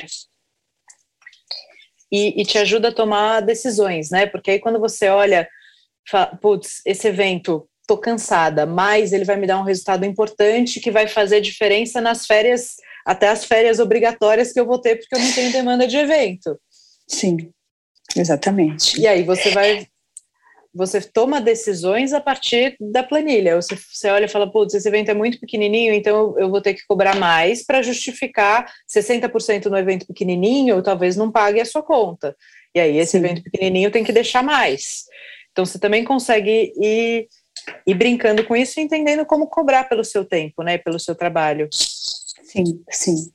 e, e te ajuda a tomar decisões, né? Porque aí quando você olha, fala, putz, esse evento tô cansada, mas ele vai me dar um resultado importante que vai fazer diferença nas férias, até as férias obrigatórias que eu vou ter, porque eu não tenho demanda de evento. Sim, exatamente. E aí você vai você toma decisões a partir da planilha. Você, você olha e fala, putz, esse evento é muito pequenininho, então eu vou ter que cobrar mais para justificar 60% no evento pequenininho, talvez não pague a sua conta. E aí esse Sim. evento pequenininho tem que deixar mais. Então você também consegue ir E brincando com isso, entendendo como cobrar pelo seu tempo, né, pelo seu trabalho. Sim, sim.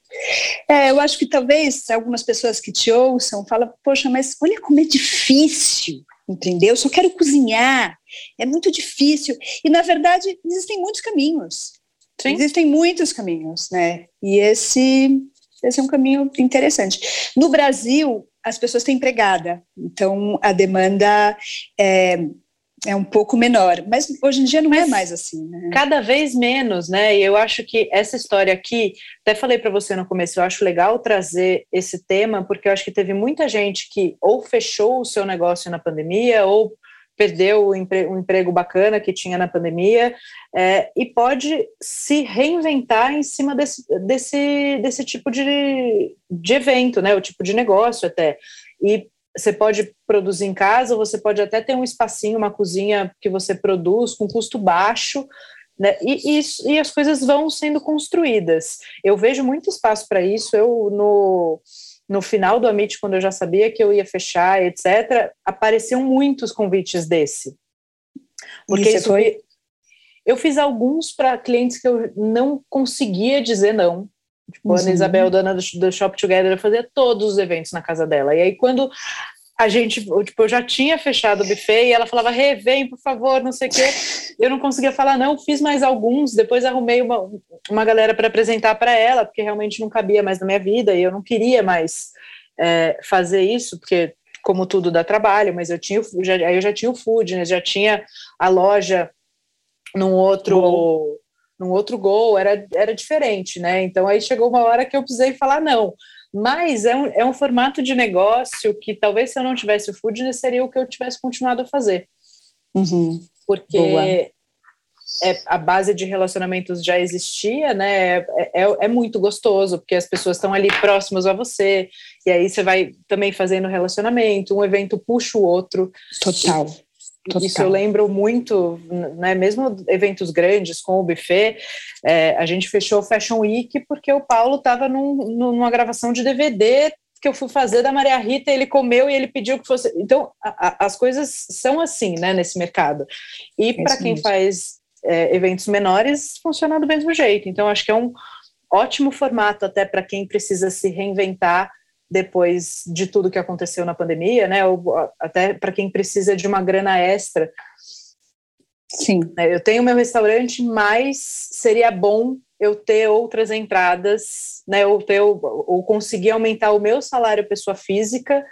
É, eu acho que talvez algumas pessoas que te ouçam falam, poxa, mas olha como é difícil, entendeu? Eu só quero cozinhar, é muito difícil. E, na verdade, existem muitos caminhos. Sim. Existem muitos caminhos, né? E esse, esse é um caminho interessante. No Brasil, as pessoas têm empregada, então a demanda é, é um pouco menor, mas hoje em dia não é mas é mais assim, né? Cada vez menos, né? E eu acho que essa história aqui, até falei para você no começo, eu acho legal trazer esse tema, porque eu acho que teve muita gente que ou fechou o seu negócio na pandemia, ou perdeu o empre um emprego bacana que tinha na pandemia, é, e pode se reinventar em cima desse, desse, desse tipo de, de evento, né? O tipo de negócio até. E você pode produzir em casa, você pode até ter um espacinho, uma cozinha que você produz com custo baixo, né? E, e, e as coisas vão sendo construídas. Eu vejo muito espaço para isso. Eu, no, no final do Amit, quando eu já sabia que eu ia fechar, etc., apareciam muitos convites desse. Porque isso foi. Eu fiz alguns para clientes que eu não conseguia dizer não. Tipo, a Ana Isabel, dona do, do Shop Together, eu fazia todos os eventos na casa dela. E aí, quando a gente, tipo, eu já tinha fechado o buffet e ela falava, Rê, vem, por favor, não sei o quê. Eu não conseguia falar, não, fiz mais alguns, depois arrumei uma, uma galera para apresentar para ela, porque realmente não cabia mais na minha vida e eu não queria mais é, fazer isso, porque, como tudo, dá trabalho, mas eu tinha, já, aí eu já tinha o food, né, já tinha a loja num outro num outro gol, era, era diferente, né? Então aí chegou uma hora que eu precisei falar não. Mas é um, é um formato de negócio que talvez se eu não tivesse o Foodness seria o que eu tivesse continuado a fazer. Uhum. Porque é, a base de relacionamentos já existia, né? É, é, é muito gostoso, porque as pessoas estão ali próximas a você, e aí você vai também fazendo relacionamento, um evento puxa o outro. Total. Total. Isso eu lembro muito, né, mesmo eventos grandes com o buffet, é, a gente fechou o Fashion Week porque o Paulo estava num, numa gravação de DVD que eu fui fazer da Maria Rita, ele comeu e ele pediu que fosse. Então, a, a, as coisas são assim, né, nesse mercado. E é para quem mesmo. faz é, eventos menores, funciona do mesmo jeito. Então, acho que é um ótimo formato até para quem precisa se reinventar depois de tudo que aconteceu na pandemia, né? Ou até para quem precisa de uma grana extra. Sim. É, eu tenho meu restaurante, mas seria bom eu ter outras entradas, né? Ou, ter, ou conseguir aumentar o meu salário pessoa física,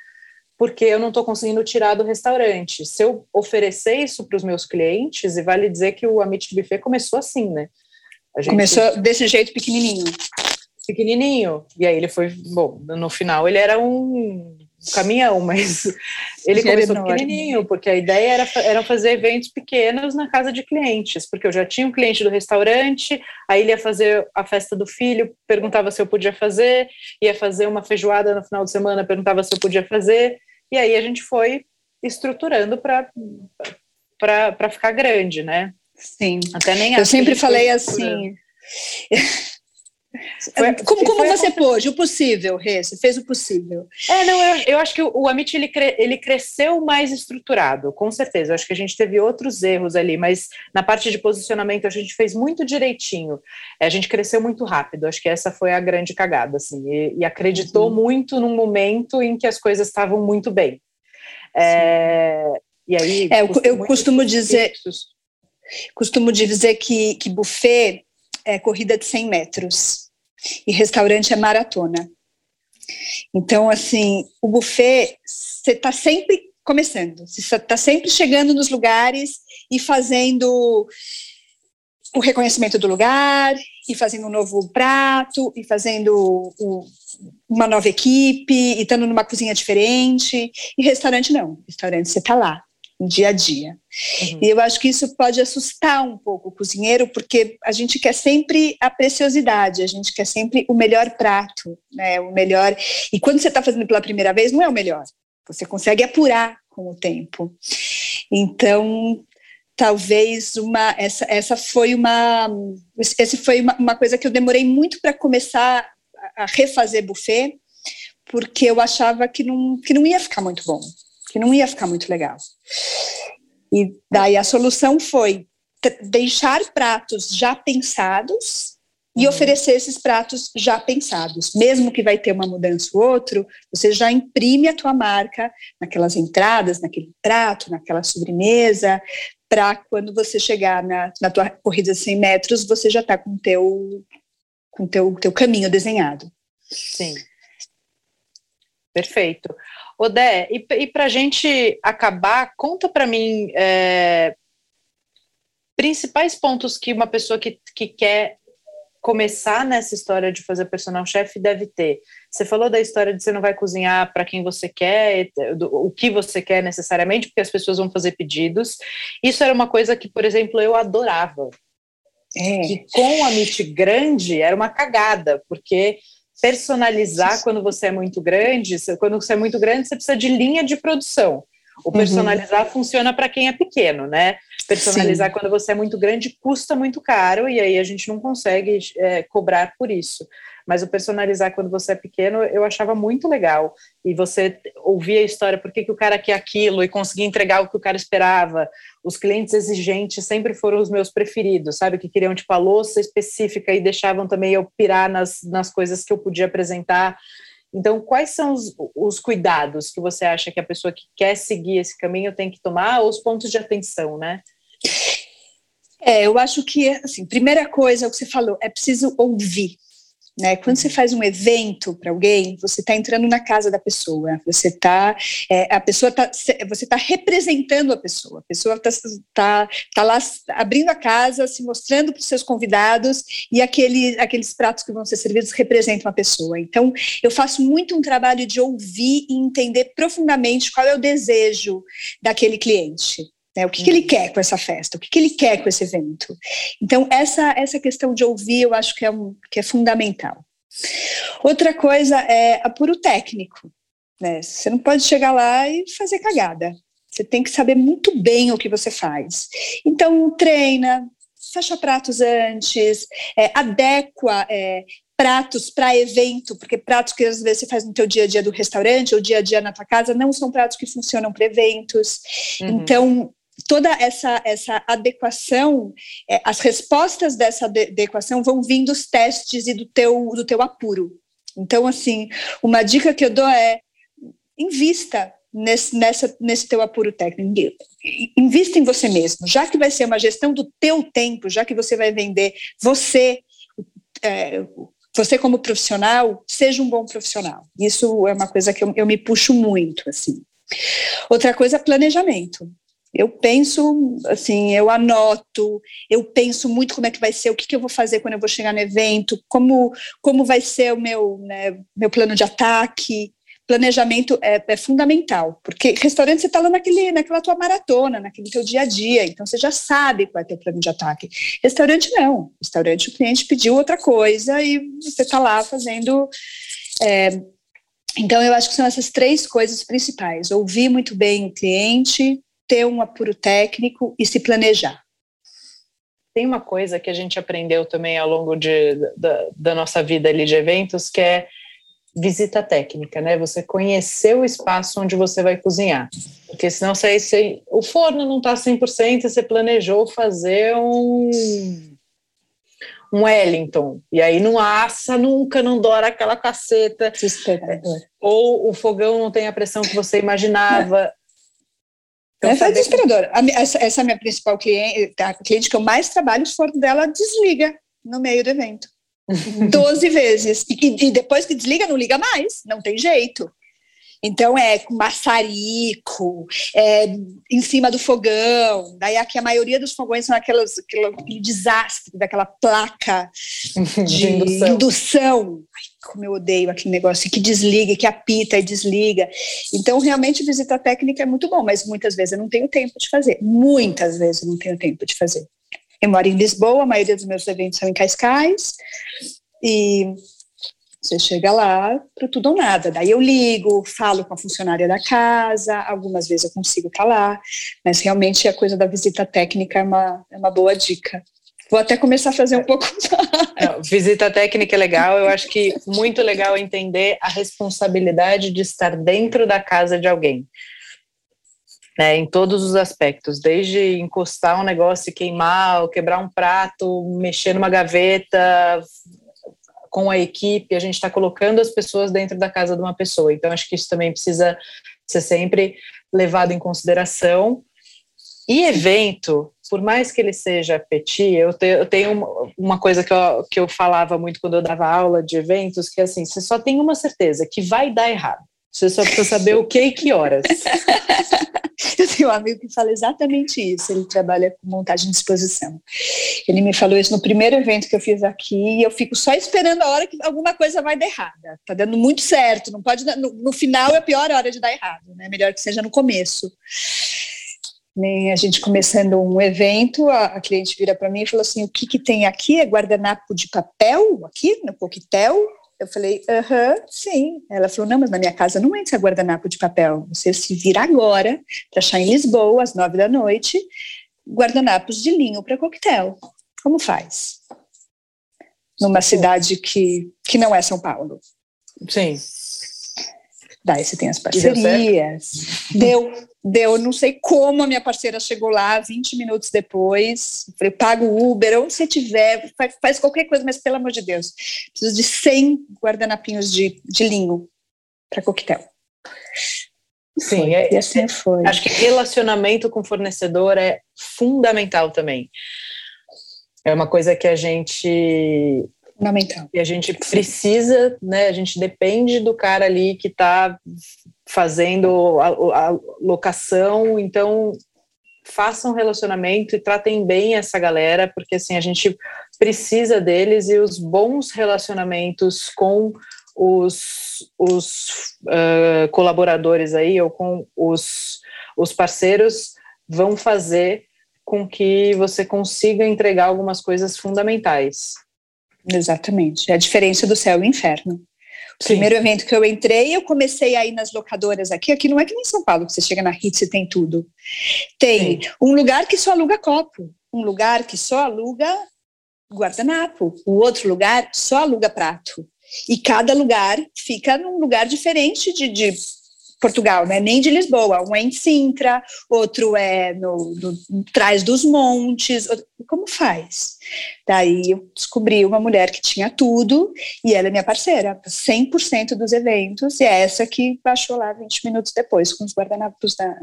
porque eu não estou conseguindo tirar do restaurante. Se eu oferecer isso para os meus clientes, e vale dizer que o Amit Buffet começou assim, né? Gente... Começou desse jeito pequenininho pequenininho. E aí ele foi, bom, no final ele era um caminhão, mas ele começou pequenininho, porque a ideia era, era fazer eventos pequenos na casa de clientes, porque eu já tinha um cliente do restaurante, aí ele ia fazer a festa do filho, perguntava se eu podia fazer, ia fazer uma feijoada no final de semana, perguntava se eu podia fazer, e aí a gente foi estruturando para para ficar grande, né? Sim. Até nem Eu sempre falei assim. Foi, como como você pôde? O possível, Rê, você fez o possível. É, não, eu, eu acho que o, Amit ele, cre, ele cresceu mais estruturado, com certeza. Eu acho que a gente teve outros erros ali, mas na parte de posicionamento a gente fez muito direitinho. É, a gente cresceu muito rápido. Acho que essa foi a grande cagada, assim, e, e acreditou uhum. muito num momento em que as coisas estavam muito bem. É, e aí. É, eu, eu costumo dizer. Fixos. Costumo dizer que, que buffet é corrida de 100 metros e restaurante é maratona. Então, assim, o buffet, você está sempre começando, você está sempre chegando nos lugares e fazendo o reconhecimento do lugar, e fazendo um novo prato, e fazendo o, uma nova equipe, e estando numa cozinha diferente. E restaurante não, restaurante você está lá, dia a dia. Uhum. E eu acho que isso pode assustar um pouco o cozinheiro, porque a gente quer sempre a preciosidade, a gente quer sempre o melhor prato, né? O melhor. E quando você está fazendo pela primeira vez, não é o melhor. Você consegue apurar com o tempo. Então, talvez uma essa essa foi uma esse foi uma, uma coisa que eu demorei muito para começar a refazer buffet porque eu achava que não que não ia ficar muito bom que não ia ficar muito legal. E daí a solução foi deixar pratos já pensados e uhum. oferecer esses pratos já pensados. Mesmo que vai ter uma mudança ou outro, você já imprime a tua marca naquelas entradas, naquele prato, naquela sobremesa, para quando você chegar na, na tua corrida de 100 metros, você já está com o teu, com teu, teu caminho desenhado. Sim. Perfeito. Odé, e, e para a gente acabar, conta para mim é, principais pontos que uma pessoa que, que quer começar nessa história de fazer personal chef deve ter? Você falou da história de você não vai cozinhar para quem você quer, o que você quer necessariamente, porque as pessoas vão fazer pedidos. Isso era uma coisa que, por exemplo, eu adorava. É. E com a Meet grande era uma cagada, porque personalizar quando você é muito grande, quando você é muito grande, você precisa de linha de produção. O uhum. personalizar uhum. funciona para quem é pequeno, né? Personalizar Sim. quando você é muito grande custa muito caro e aí a gente não consegue é, cobrar por isso. Mas o personalizar quando você é pequeno eu achava muito legal. E você ouvia a história, por que, que o cara quer aquilo e conseguir entregar o que o cara esperava. Os clientes exigentes sempre foram os meus preferidos, sabe? Que queriam tipo a louça específica e deixavam também eu pirar nas, nas coisas que eu podia apresentar. Então, quais são os, os, cuidados que você acha que a pessoa que quer seguir esse caminho tem que tomar, ou os pontos de atenção, né? É, eu acho que, assim, primeira coisa, o que você falou, é preciso ouvir. Né? Quando você faz um evento para alguém, você está entrando na casa da pessoa, você está, é, a pessoa tá, você está representando a pessoa, a pessoa está tá, tá lá abrindo a casa, se mostrando para os seus convidados e aquele, aqueles pratos que vão ser servidos representam a pessoa. Então, eu faço muito um trabalho de ouvir e entender profundamente qual é o desejo daquele cliente. Né? O que, que, ele uhum. quer com essa festa? O que, que, ele quer com esse evento? Então, essa, essa questão de ouvir, eu acho que é, um, que é fundamental. Outra coisa é apuro técnico. Né? Você não pode chegar lá e fazer cagada. Você tem que saber muito bem o que você faz. Então, treina, fecha pratos antes, é, adequa é, pratos para evento, porque pratos que às vezes você faz no teu dia a dia do restaurante ou dia a dia na tua casa não são pratos que funcionam para eventos. Uhum. Então, toda essa, essa adequação, é, as respostas dessa adequação vão vir dos testes e do teu, do teu apuro. Então, assim, uma dica que eu dou é invista nesse, nessa, nesse teu apuro técnico. Invista em você mesmo, já que vai ser uma gestão do teu tempo, já que você vai vender você, é, você como profissional, seja um bom profissional. Isso é uma coisa que eu, eu me puxo muito, assim. Outra coisa, planejamento. Eu penso, assim, eu anoto, eu penso muito como é que vai ser, o que, que eu vou fazer quando eu vou chegar no evento, como, como vai ser o meu, né, meu plano de ataque. Planejamento é, é fundamental, porque restaurante você está lá naquele, naquela tua maratona, naquele teu dia a dia, então você já sabe qual é o teu plano de ataque. Restaurante não, restaurante o cliente pediu outra coisa e você está lá fazendo é, então, eu acho que são essas três coisas principais: ouvir muito bem o cliente, ter um apuro técnico e se planejar. Tem uma coisa que a gente aprendeu também ao longo de, da, da nossa vida ali de eventos, que é visita técnica, né? Você conhecer o espaço onde você vai cozinhar. Porque senão você, você o forno não está 100%, você planejou fazer um um Wellington, e aí não assa nunca, não dora aquela caceta. Desesperador. Ou o fogão não tem a pressão que você imaginava. Então, é, desesperador. Essa, essa é a minha principal cliente, a cliente que eu mais trabalho, o forno dela desliga no meio do evento. Doze vezes. E, e, depois que desliga, não liga mais. Não tem jeito. Então é com maçarico, é, em cima do fogão. Daí aqui a maioria dos fogões são aquelas, aquele, aquele desastre daquela placa de, de indução. indução. Ai, como eu odeio aquele negócio que desliga, que apita e desliga. Então, realmente, visita técnica é muito bom, mas muitas vezes eu não tenho tempo de fazer. Muitas vezes eu não tenho tempo de fazer. Eu moro em Lisboa, a maioria dos meus eventos são em Cascais, e você chega lá para tudo ou nada. Daí eu ligo, falo com a funcionária da casa, algumas vezes eu consigo estar tá lá, mas realmente a coisa da visita técnica é uma, é uma boa dica. Vou até começar a fazer um pouco Não, visita técnica é legal, eu acho que muito legal entender a responsabilidade de estar dentro da casa de alguém. né, em todos os aspectos, desde encostar um negócio e queimar, quebrar um prato, mexer numa gaveta, com a equipe, a gente está colocando as pessoas dentro da casa de uma pessoa. Então, acho que isso também precisa ser sempre levado em consideração. E evento, por mais que ele seja petit, eu, te, eu tenho uma, coisa que eu, que eu falava muito quando eu dava aula de eventos, que é assim, você só tem uma certeza, que vai dar errado. Você só precisa saber o que e que horas. Eu tenho um amigo que fala exatamente isso. Ele trabalha com montagem de exposição. Ele me falou isso no primeiro evento que eu fiz aqui. E eu fico só esperando a hora que alguma coisa vai dar errada. Tá dando muito certo. Não pode. No, no final é a pior hora de dar errado. Né? Melhor que seja no começo. Nem a gente começando um evento, a, a cliente vira para mim e falou assim: o que, que tem aqui? É guardanapo de papel aqui no coquetel? Eu falei, aham, sim. Ela falou, não, mas na minha casa não entra guardanapo de papel. Você se vira agora para achar em Lisboa, às nove da noite, guardanapos de linho para coquetel. Como faz? Numa cidade que, que não é São Paulo. Sim. Daí você tem as parcerias. Deu, deu, não sei como a minha parceira chegou lá 20 minutos depois. Falei, pago o Uber, onde você tiver, faz, faz, qualquer coisa, mas pelo amor de Deus, preciso de 100 guardanapinhos de, de linho para coquetel. Sim, foi, é, e assim foi. Acho que relacionamento com fornecedor é fundamental também. É uma coisa que a gente Fundamental. E a gente precisa, né? A gente depende do cara ali que está fazendo a, a locação, então façam um relacionamento e tratem bem essa galera, porque assim a gente precisa deles e os bons relacionamentos com os, os uh, colaboradores aí ou com os, os parceiros vão fazer com que você consiga entregar algumas coisas fundamentais. Exatamente. É a diferença do céu e inferno. O primeiro evento que eu entrei, eu comecei a ir nas locadoras aqui. Aqui não é que nem São Paulo, que você chega na Hits e tem tudo. Tem Sim. um lugar que só aluga copo, um lugar que só aluga guardanapo, o outro lugar só aluga prato. E cada lugar fica num lugar diferente de, de Portugal, né? nem de Lisboa. Um é em Sintra, outro é no, no, Trás dos Montes. Como faz? Daí eu descobri uma mulher que tinha tudo e ela é minha parceira, 100% dos eventos, e é essa que baixou lá 20 minutos depois com os guardanapos da,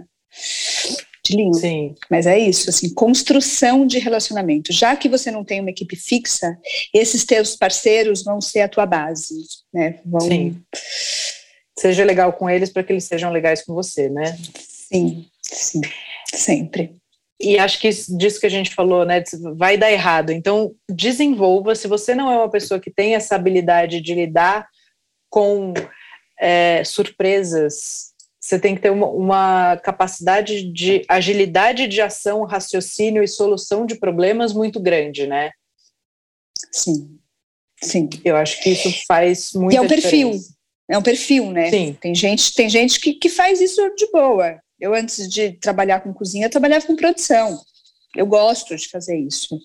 de linho. Sim. Mas é isso, assim, construção de relacionamento. Já que você não tem uma equipe fixa, esses teus parceiros vão ser a tua base, né? Vão... Sim seja legal com eles para que eles sejam legais com você, né? Sim, sim, sempre. E acho que disso que a gente falou, né, vai dar errado. Então, desenvolva. Se você não é uma pessoa que tem essa habilidade de lidar com é, surpresas, você tem que ter uma, uma, capacidade de agilidade de ação, raciocínio e solução de problemas muito grande, né? Sim, sim. Eu acho que isso faz muito. E é um perfil. É um perfil, né? Sim. Tem gente, tem gente que, que faz isso de boa. Eu, antes de trabalhar com cozinha, trabalhava com produção. Eu gosto de fazer isso.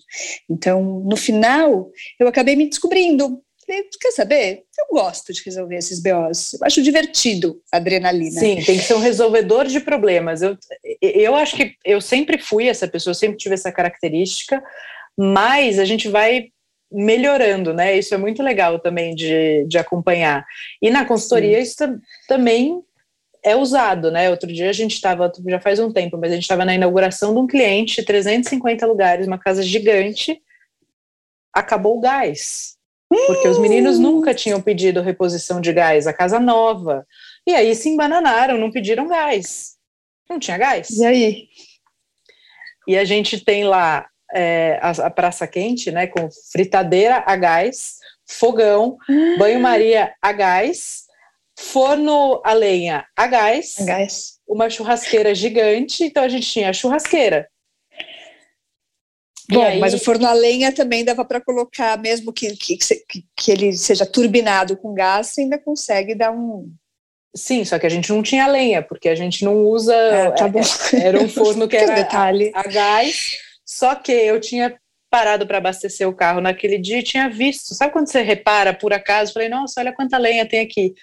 Então, no final, eu acabei me descobrindo. Falei, quer saber? Eu gosto de resolver esses BOs. Eu acho divertido a adrenalina. Sim, tem que ser um resolvedor de problemas. Eu, eu acho que eu sempre fui essa pessoa, sempre tive essa característica, mas a gente vai melhorando, né? Isso é muito legal também de, de acompanhar. E na consultoria Sim. isso também é usado, né? Outro dia a gente estava, já faz um tempo, mas a gente estava na inauguração de um cliente, 350 lugares, uma casa gigante, acabou o gás. Porque os meninos nunca tinham pedido reposição de gás, a casa nova. E aí se embananaram, não pediram gás. Não tinha gás. E aí? E a gente tem lá é, a, a, praça quente, né, com fritadeira a gás, fogão, ah. banho-maria a gás, forno a lenha a gás, a gás, uma churrasqueira gigante, então a gente tinha a churrasqueira. Bom, aí... mas o forno a lenha também dava para colocar, mesmo que, que, que ele seja turbinado com gás, você ainda consegue dar um, Sim, só que a gente não tinha lenha, porque a gente não usa. Ah, tá é, era um forno que era a, a, gás. Só que eu tinha parado para abastecer o carro naquele dia e tinha visto. Sabe quando você repara por acaso? Falei, nossa, olha quanta lenha tem aqui.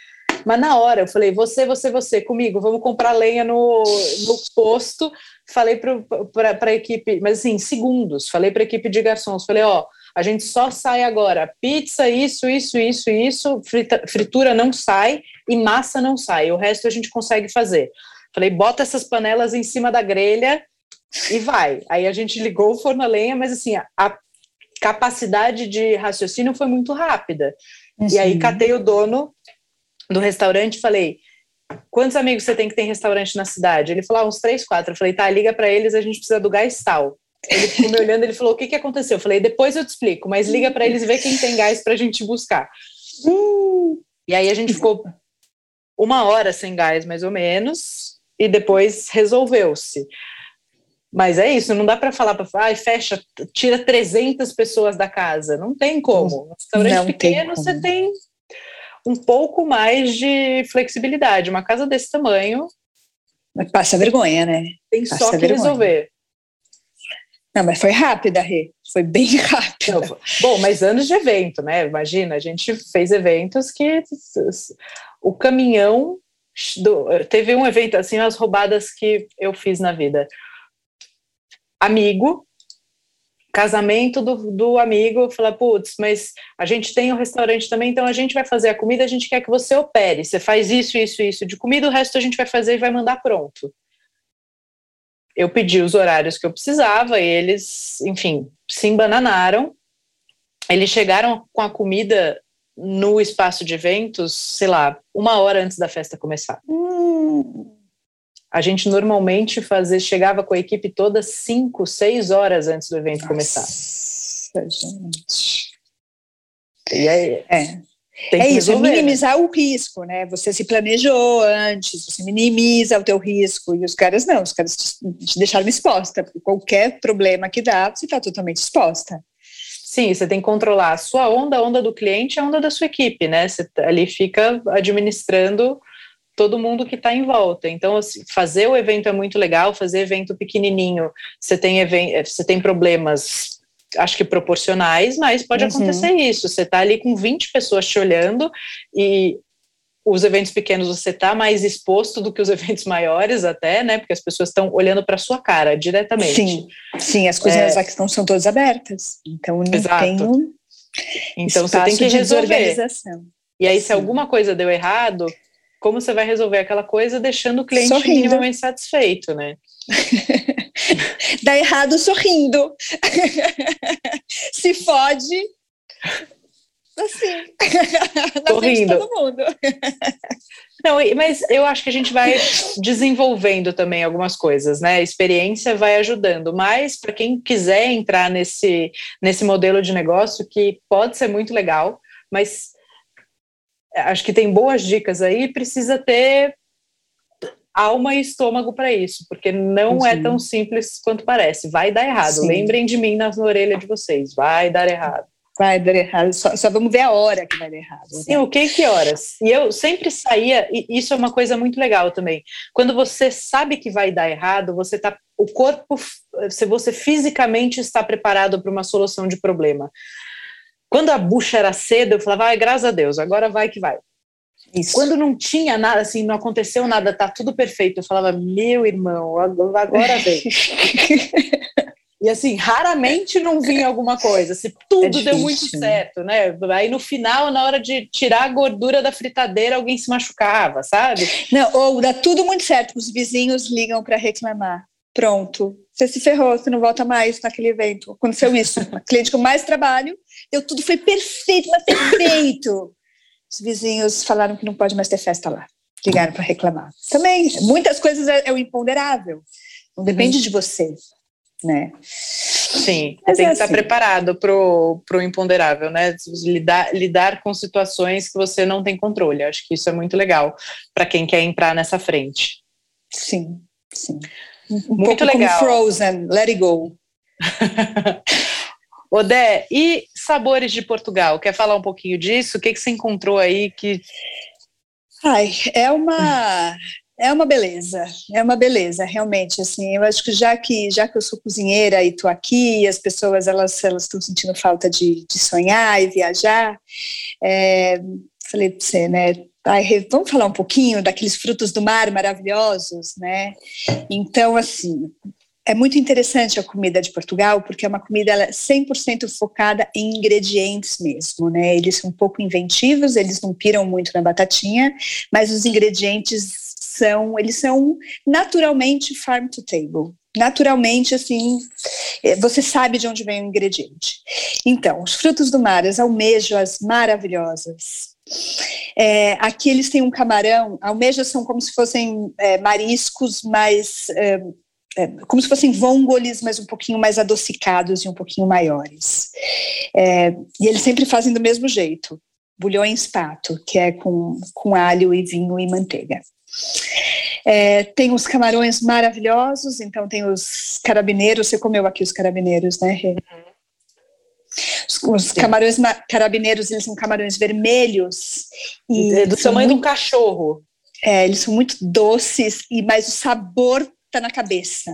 Mas na hora eu falei, você, você, você, comigo, vamos comprar lenha no, no posto. Falei para a equipe, mas assim, segundos, falei para a equipe de garçons, falei, ó, a gente só sai agora, pizza, isso, isso, isso, isso, frita, fritura não sai e massa não sai, o resto a gente consegue fazer. Falei, bota essas panelas em cima da grelha e vai. Aí a gente ligou o forno a lenha, mas assim, a, a capacidade de raciocínio foi muito rápida. Uhum. E aí catei o dono do restaurante e falei: quantos amigos você tem que ter restaurante na cidade? Ele falou: ah, uns três, quatro. Eu falei: tá, liga para eles, a gente precisa do gás tal. Ele ficou me olhando, ele falou: o que, que aconteceu? Eu falei: depois eu te explico, mas liga para eles e vê quem tem gás para a gente buscar. Hum. E aí a gente ficou uma hora sem gás, mais ou menos, e depois resolveu-se. Mas é isso, não dá para falar para ai, fecha, tira 300 pessoas da casa. Não tem como. Um restaurante não pequeno, você tem um pouco mais de flexibilidade. Uma casa desse tamanho. Mas passa vergonha, né? Tem passa só que vergonha. resolver. Não, mas foi rápida, Rê. Foi bem rápida. Não, bom, mas anos de evento, né? Imagina, a gente fez eventos que o caminhão. Do, teve um evento, assim, as roubadas que eu fiz na vida amigo, casamento do, do amigo, fala, putz, mas a gente tem um restaurante também, então a gente vai fazer a comida, a gente quer que você opere, você faz isso, isso, isso de comida, o resto a gente vai fazer e vai mandar pronto. Eu pedi os horários que eu precisava e eles, enfim, se embananaram. Eles chegaram com a comida no espaço de eventos, sei lá, uma hora antes da festa começar. Hum a gente normalmente fazia, chegava com a equipe toda cinco, seis horas antes do evento Nossa, começar. Gente. E aí, é. é isso, é minimizar o risco, né? Você se planejou antes, você minimiza o teu risco, e os caras não, os caras te, te deixaram exposta, porque qualquer problema que dá, você está totalmente exposta. Sim, você tem que controlar a sua onda, a onda do cliente, a onda da sua equipe, né? Você ali fica administrando todo mundo que está em volta. Então, assim, fazer o evento é muito legal, fazer evento pequenininho, você tem, event você tem problemas, acho que proporcionais, mas pode uhum. acontecer isso. Você está ali com 20 pessoas te olhando e os eventos pequenos você está mais exposto do que os eventos maiores até, né? Porque as pessoas estão olhando para sua cara diretamente. Sim, sim, as cozinhas é. aqui estão são todas abertas. Então não Exato. tem um então você tem que resolver. E aí, se alguma coisa deu errado, como você vai resolver aquela coisa deixando o cliente sorrindo. minimamente satisfeito, né? Dá errado sorrindo. Se fode. Assim. sorrindo. todo mundo. Não, mas eu acho que a gente vai desenvolvendo também algumas coisas, né? A experiência vai ajudando, mas para quem quiser entrar nesse, nesse modelo de negócio, que pode ser muito legal, mas acho que tem boas dicas aí, precisa ter alma e estômago para isso, porque não Sim. é tão simples quanto parece. Vai dar errado. Sim. Lembrem de mim nas orelhas de vocês. Vai dar errado. Vai dar errado. Só, só vamos ver a hora que vai dar errado. Né? Sim, o que que horas? E eu sempre saía, e isso é uma coisa muito legal também. Quando você sabe que vai dar errado, você tá o corpo, se você fisicamente está preparado para uma solução de problema. Quando a bucha era cedo, eu falava, ai, graças a Deus, agora vai que vai. Isso. Quando não tinha nada, assim, não aconteceu nada, tá tudo perfeito, eu falava, meu irmão, agora vem. e assim, raramente não vinha alguma coisa, se tudo é deu muito certo, né? Aí no final, na hora de tirar a gordura da fritadeira, alguém se machucava, sabe? Não, ou dá tudo muito certo, os vizinhos ligam para reclamar. Pronto, você se ferrou, você não volta mais naquele evento. Aconteceu isso. Cliente com mais trabalho, deu tudo, foi perfeito, mas perfeito. Os vizinhos falaram que não pode mais ter festa lá. Ligaram para reclamar. Também, muitas coisas é, é o imponderável. Não depende uhum. de você, né? Sim, Mas tem é que estar assim. preparado para o imponderável, né? Lidar, lidar com situações que você não tem controle. Acho que isso é muito legal para quem quer entrar nessa frente. Sim, sim. Um Muito legal. Frozen, let it go. Odé, e sabores de Portugal? Quer falar um pouquinho disso? O que, que você encontrou aí que. Ai, é uma. É uma beleza, é uma beleza, realmente, assim, eu acho que já que, já que eu sou cozinheira e estou aqui, as pessoas, elas elas estão sentindo falta de, de sonhar e viajar, é, falei para você, né, Ai, vamos falar um pouquinho daqueles frutos do mar maravilhosos, né? Então, assim, é muito interessante a comida de Portugal, porque é uma comida 100% focada em ingredientes mesmo, né? Eles são um pouco inventivos, eles não piram muito na batatinha, mas os ingredientes são, eles são naturalmente farm to table. Naturalmente, assim, é, você sabe de onde vem o ingrediente. Então, os frutos do mar, as almejas maravilhosas, é, aqui eles têm um camarão, almejas são como se fossem é, mariscos mais. É, é, como se fossem vongoles, mas um pouquinho mais adocicados e um pouquinho maiores. É, e eles sempre fazem do mesmo jeito: bulhões pato, que é com, com alho e vinho e manteiga. É, tem os camarões maravilhosos, então tem os carabineiros. Você comeu aqui os carabineiros, né, Rê? Uhum. Os, os camarões carabineiros, eles são camarões vermelhos. E é do tamanho muito, de um cachorro. É, eles são muito doces, e mas o sabor está na cabeça.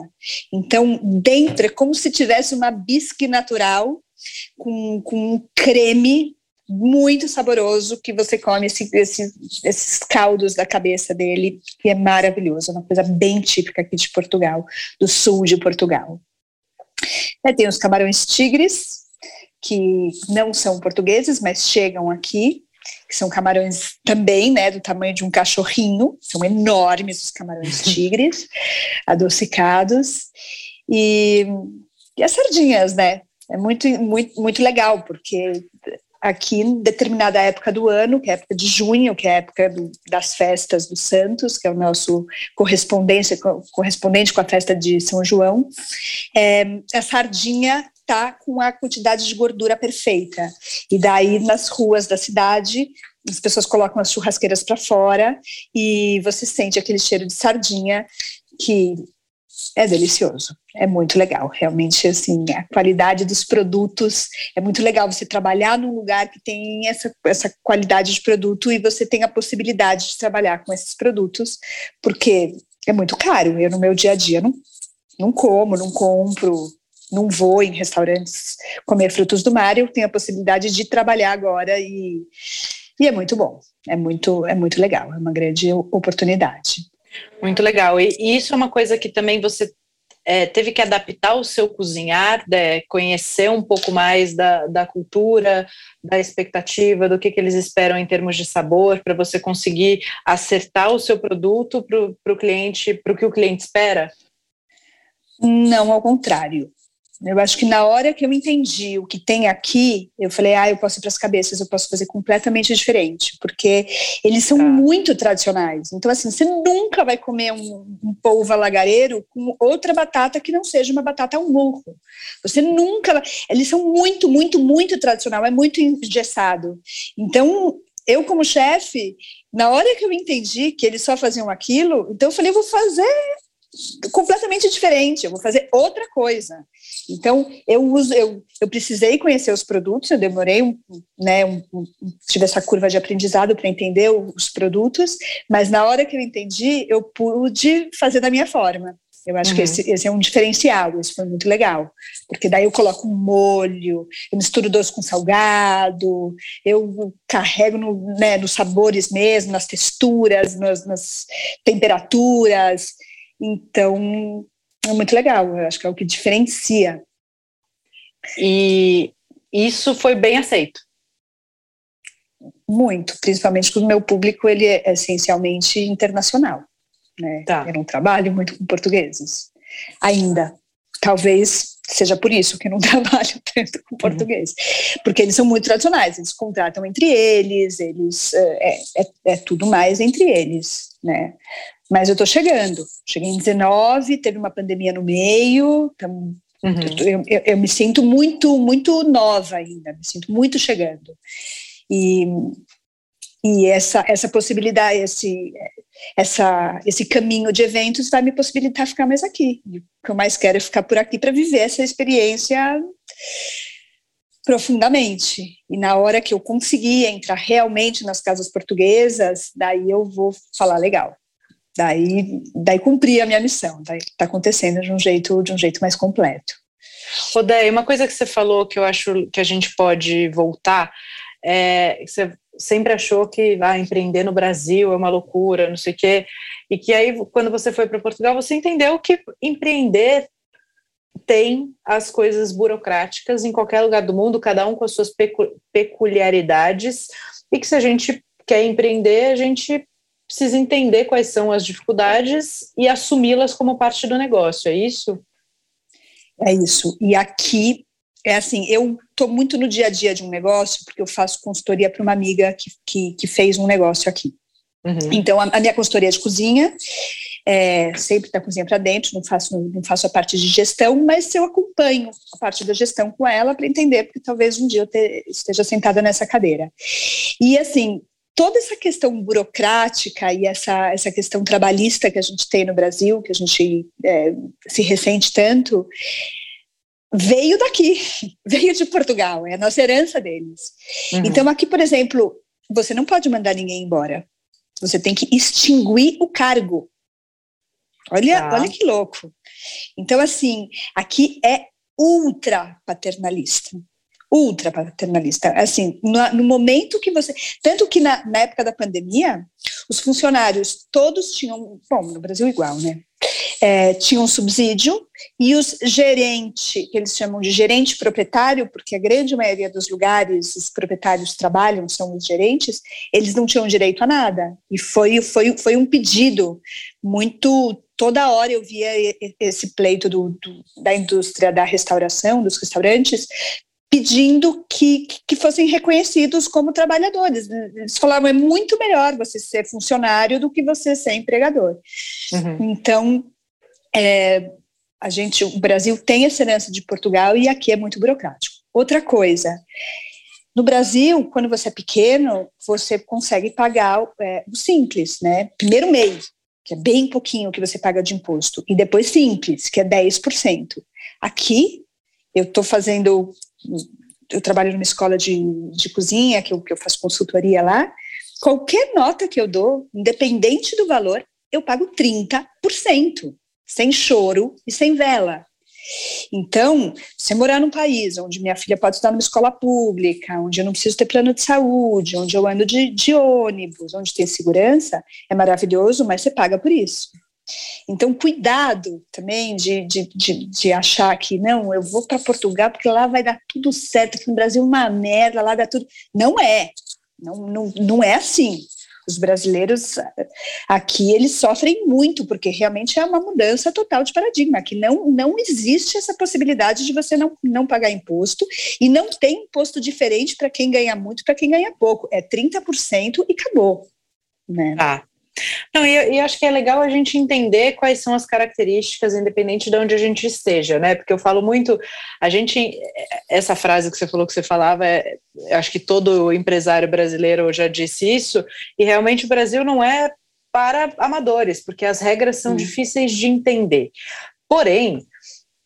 Então, dentro é como se tivesse uma bisque natural com, com um creme muito saboroso que você come esse, esse, esses caldos da cabeça dele e é maravilhoso, é uma coisa bem típica aqui de Portugal, do sul de Portugal. É, tem os camarões tigres, que não são portugueses, mas chegam aqui, que são camarões também, né, do tamanho de um cachorrinho, são enormes os camarões tigres, adocicados, e, e as sardinhas, né, é muito, muito, muito legal, porque aqui em determinada época do ano, que é a época de junho, que é a época do, das festas dos santos, que é o nosso correspondência, correspondente com a festa de São João, é, a sardinha está com a quantidade de gordura perfeita. E daí, nas ruas da cidade, as pessoas colocam as churrasqueiras para fora e você sente aquele cheiro de sardinha que é delicioso, é muito legal. Realmente, assim, a qualidade dos produtos é muito legal. Você trabalhar num lugar que tem essa, essa qualidade de produto e você tem a possibilidade de trabalhar com esses produtos, porque é muito caro. Eu, no meu dia a dia, não, não como, não compro não vou em restaurantes comer frutos do mar, eu tenho a possibilidade de trabalhar agora e, e é muito bom, é muito, é muito legal, é uma grande oportunidade. Muito legal, e isso é uma coisa que também você é, teve que adaptar o seu cozinhar, né, conhecer um pouco mais da, da cultura, da expectativa, do que, que eles esperam em termos de sabor, para você conseguir acertar o seu produto para o cliente, para o que o cliente espera? Não, ao contrário. Eu acho que na hora que eu entendi o que tem aqui, eu falei, ah, eu posso ir para as cabeças, eu posso fazer completamente diferente, porque eles são tá. muito tradicionais. Então, assim, você nunca vai comer um, um polvo alagareiro com outra batata que não seja uma batata ao murro. Você nunca vai... Eles são muito, muito, muito tradicional, é muito engessado. Então, eu como chefe, na hora que eu entendi que eles só faziam aquilo, então eu falei, eu vou fazer completamente diferente, eu vou fazer outra coisa. Então, eu uso, eu, eu precisei conhecer os produtos, eu demorei, um, né, um, um, tive essa curva de aprendizado para entender os produtos, mas na hora que eu entendi, eu pude fazer da minha forma. Eu acho uhum. que esse, esse, é um diferencial, isso foi muito legal, porque daí eu coloco um molho, eu misturo doce com salgado, eu carrego no, né, nos sabores mesmo, nas texturas, nas, nas temperaturas, então, é muito legal, eu acho que é o que diferencia. E isso foi bem aceito? Muito, principalmente porque o meu público ele é essencialmente internacional. Né? Tá. Eu não trabalho muito com portugueses, ainda. Talvez seja por isso que eu não trabalho tanto com uhum. português, uhum. porque eles são muito tradicionais, eles contratam entre eles, eles é, é, é tudo mais entre eles, né? Mas eu estou chegando. Cheguei em 19, teve uma pandemia no meio, então uhum. eu, eu, eu, me sinto muito, muito nova ainda, me sinto muito chegando. E, e essa, essa possibilidade, esse, essa, esse caminho de eventos vai me possibilitar ficar mais aqui. E o que eu mais quero é ficar por aqui para viver essa experiência profundamente. E na hora que eu conseguir entrar realmente nas casas portuguesas, daí eu vou falar legal daí, daí cumpri a minha missão, está acontecendo de um jeito de um jeito mais completo. Rodé, uma coisa que você falou que eu acho que a gente pode voltar é você, sempre achou que ah, empreender no Brasil é uma loucura, não sei o quê, e que aí, quando você foi para Portugal, você entendeu que empreender tem as coisas burocráticas em qualquer lugar do mundo, cada um com as suas peculiaridades, e que se a gente quer empreender, a gente precisa entender quais são as dificuldades e assumi-las como parte do negócio, é isso? É isso. E aqui é assim, eu estou muito no dia a dia de um negócio, porque eu faço consultoria para uma amiga que, que, que, fez um negócio aqui. Uhum. Então, a, a, minha consultoria é de cozinha, é, sempre da cozinha para dentro, não faço, não faço a parte de gestão, mas eu acompanho a parte da gestão com ela para entender, porque talvez um dia eu te, esteja sentada nessa cadeira. E assim, toda essa questão burocrática e essa, essa questão trabalhista que a gente tem no Brasil, que a gente é, se ressente tanto, veio daqui, veio de Portugal, é a nossa herança deles. Uhum. Então, aqui, por exemplo, você não pode mandar ninguém embora. Você tem que extinguir o cargo. Olha, tá. olha que louco. Então, assim, aqui é ultra paternalista. Ultra paternalista. Assim, no, no momento que você. Tanto que na, na época da pandemia, os funcionários todos tinham. Bom, no Brasil igual, né? é, tinham subsídio e os gerente, que eles chamam de gerente proprietário, porque a grande maioria dos lugares os proprietários trabalham, são os gerentes, eles não tinham direito a nada. E foi, foi, foi um pedido muito. Toda hora eu via esse pleito do, do, da indústria da restauração, dos restaurantes, pedindo que, que fossem reconhecidos como trabalhadores. Eles falavam, é muito melhor você ser funcionário do que você ser empregador. Uhum. Então, é, a gente, o Brasil tem essa herança de Portugal e aqui é muito burocrático. Outra coisa, no Brasil, quando você é pequeno, você consegue pagar é, o simples, né? Primeiro mês, que é bem pouquinho que você paga de imposto, e depois simples, que é 10%. Aqui, eu estou fazendo, eu trabalho numa escola de, de cozinha, que eu, que eu faço consultoria lá, qualquer nota que eu dou, independente do valor, eu pago 30% sem choro e sem vela. Então, se morar num país onde minha filha pode estudar numa escola pública, onde eu não preciso ter plano de saúde, onde eu ando de, de ônibus, onde tem segurança, é maravilhoso, mas você paga por isso. Então, cuidado também de, de, de, de achar que, não, eu vou para Portugal porque lá vai dar tudo certo, que no Brasil é uma merda, lá dá tudo. Não é. Não, não, não é assim os brasileiros aqui eles sofrem muito porque realmente é uma mudança total de paradigma que não não existe essa possibilidade de você não, não pagar imposto e não tem imposto diferente para quem ganha muito para quem ganha pouco é 30% e acabou né ah. Não, e, e, acho que é legal a gente entender quais são as características, independente de onde a gente esteja, né? Porque eu falo muito, a gente, essa frase que você falou que você falava, é, acho que todo empresário brasileiro já disse isso, e realmente o Brasil não é para amadores, porque as regras são hum. difíceis de entender. Porém,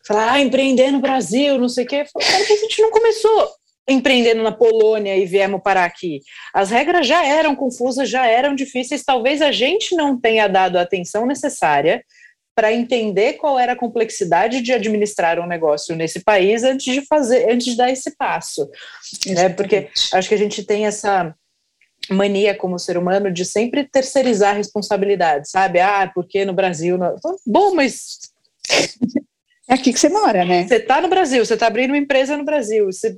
falar, ah, empreender no Brasil, não sei o quê, a gente não começou empreendendo na Polônia e viemos parar aqui. As regras já eram confusas, já eram difíceis, talvez a gente não tenha dado a atenção necessária para entender qual era a complexidade de administrar um negócio nesse país antes de fazer, antes de dar esse passo. Né? Porque acho que a gente tem essa mania como ser humano de sempre terceirizar a responsabilidade, sabe? Ah, porque no Brasil. Não... Bom, mas é aqui que você mora, né? Você está no Brasil, você está abrindo uma empresa no Brasil, você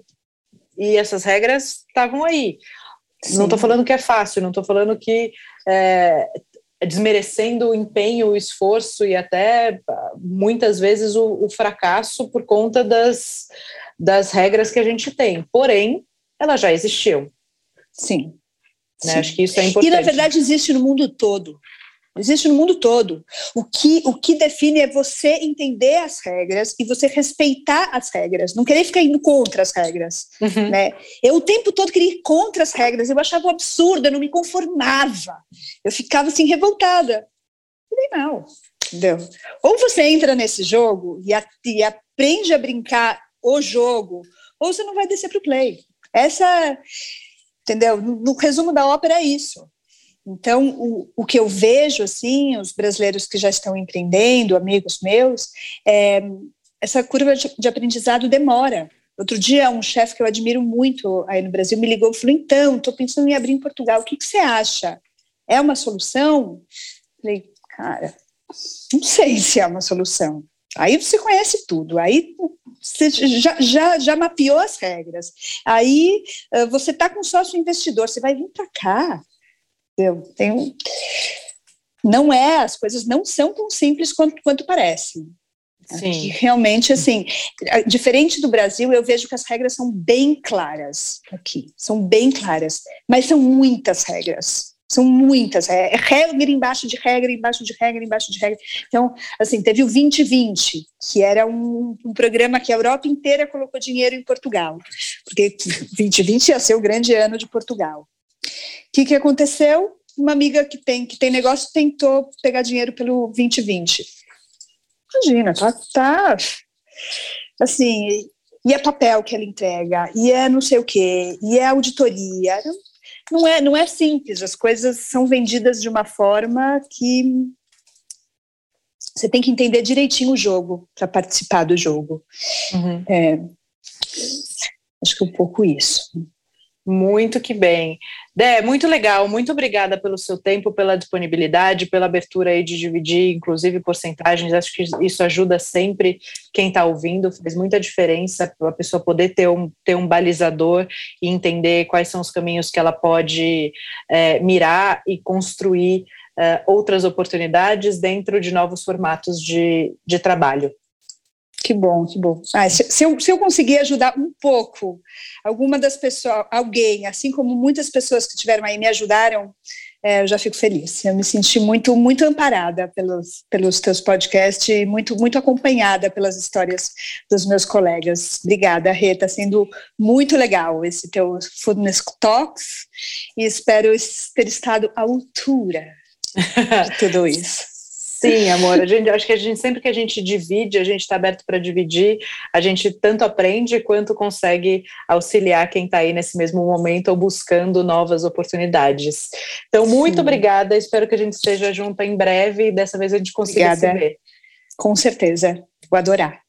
e essas regras estavam aí. Sim. Não estou falando que é fácil, não estou falando que é, desmerecendo o empenho, o esforço e até muitas vezes o, o fracasso por conta das, das regras que a gente tem. Porém, elas já existiam. Sim. Né? Sim. Acho que isso é importante. E na verdade existe no mundo todo. Existe no mundo todo. O que, o que define é você entender as regras e você respeitar as regras, não querer ficar indo contra as regras. Uhum. Né? Eu o tempo todo queria ir contra as regras, eu achava um absurdo, eu não me conformava. Eu ficava assim revoltada. Falei, não, entendeu? Ou você entra nesse jogo e, a, e aprende a brincar o jogo, ou você não vai descer para o play. Essa, entendeu? No, no resumo da ópera é isso. Então, o, o que eu vejo, assim, os brasileiros que já estão empreendendo, amigos meus, é, essa curva de, de aprendizado demora. Outro dia, um chefe que eu admiro muito aí no Brasil me ligou e falou: então, estou pensando em abrir em Portugal, o que, que você acha? É uma solução? Falei, cara, não sei se é uma solução. Aí você conhece tudo, aí você já, já, já mapeou as regras. Aí você está com sócio investidor, você vai vir para cá. Tem um... Não é, as coisas não são tão simples quanto, quanto parecem. Sim. Realmente, assim, diferente do Brasil, eu vejo que as regras são bem claras aqui, são bem claras, mas são muitas regras. São muitas, é, é regra embaixo de regra, embaixo de regra, embaixo de regra. Então, assim, teve o 2020, que era um, um programa que a Europa inteira colocou dinheiro em Portugal, porque 2020 ia ser o grande ano de Portugal. O que, que aconteceu? Uma amiga que tem, que tem negócio tentou pegar dinheiro pelo 2020. Imagina, tá, tá assim, e é papel que ela entrega, e é não sei o quê, e é auditoria não é, não é simples, as coisas são vendidas de uma forma que você tem que entender direitinho o jogo para participar do jogo. Uhum. É, acho que é um pouco isso. Muito que bem. Dé, muito legal, muito obrigada pelo seu tempo, pela disponibilidade, pela abertura aí de dividir, inclusive, porcentagens. Acho que isso ajuda sempre quem está ouvindo, faz muita diferença para a pessoa poder ter um, ter um balizador e entender quais são os caminhos que ela pode é, mirar e construir é, outras oportunidades dentro de novos formatos de, de trabalho. Que bom, que bom. Ah, se, se, eu, se eu conseguir ajudar um pouco alguma das pessoas, alguém, assim como muitas pessoas que tiveram aí me ajudaram, é, eu já fico feliz. Eu me senti muito, muito amparada pelos, pelos teus podcasts e muito, muito acompanhada pelas histórias dos meus colegas. Obrigada, Rê, está sendo muito legal esse teu Foodness Talks e espero ter estado à altura de tudo isso. Sim, amor. A gente, acho que a gente sempre que a gente divide, a gente está aberto para dividir, a gente tanto aprende quanto consegue auxiliar quem está aí nesse mesmo momento ou buscando novas oportunidades. Então, muito Sim. obrigada. Espero que a gente esteja junto em breve e dessa vez a gente consiga obrigada. se ver. Com certeza. Vou adorar.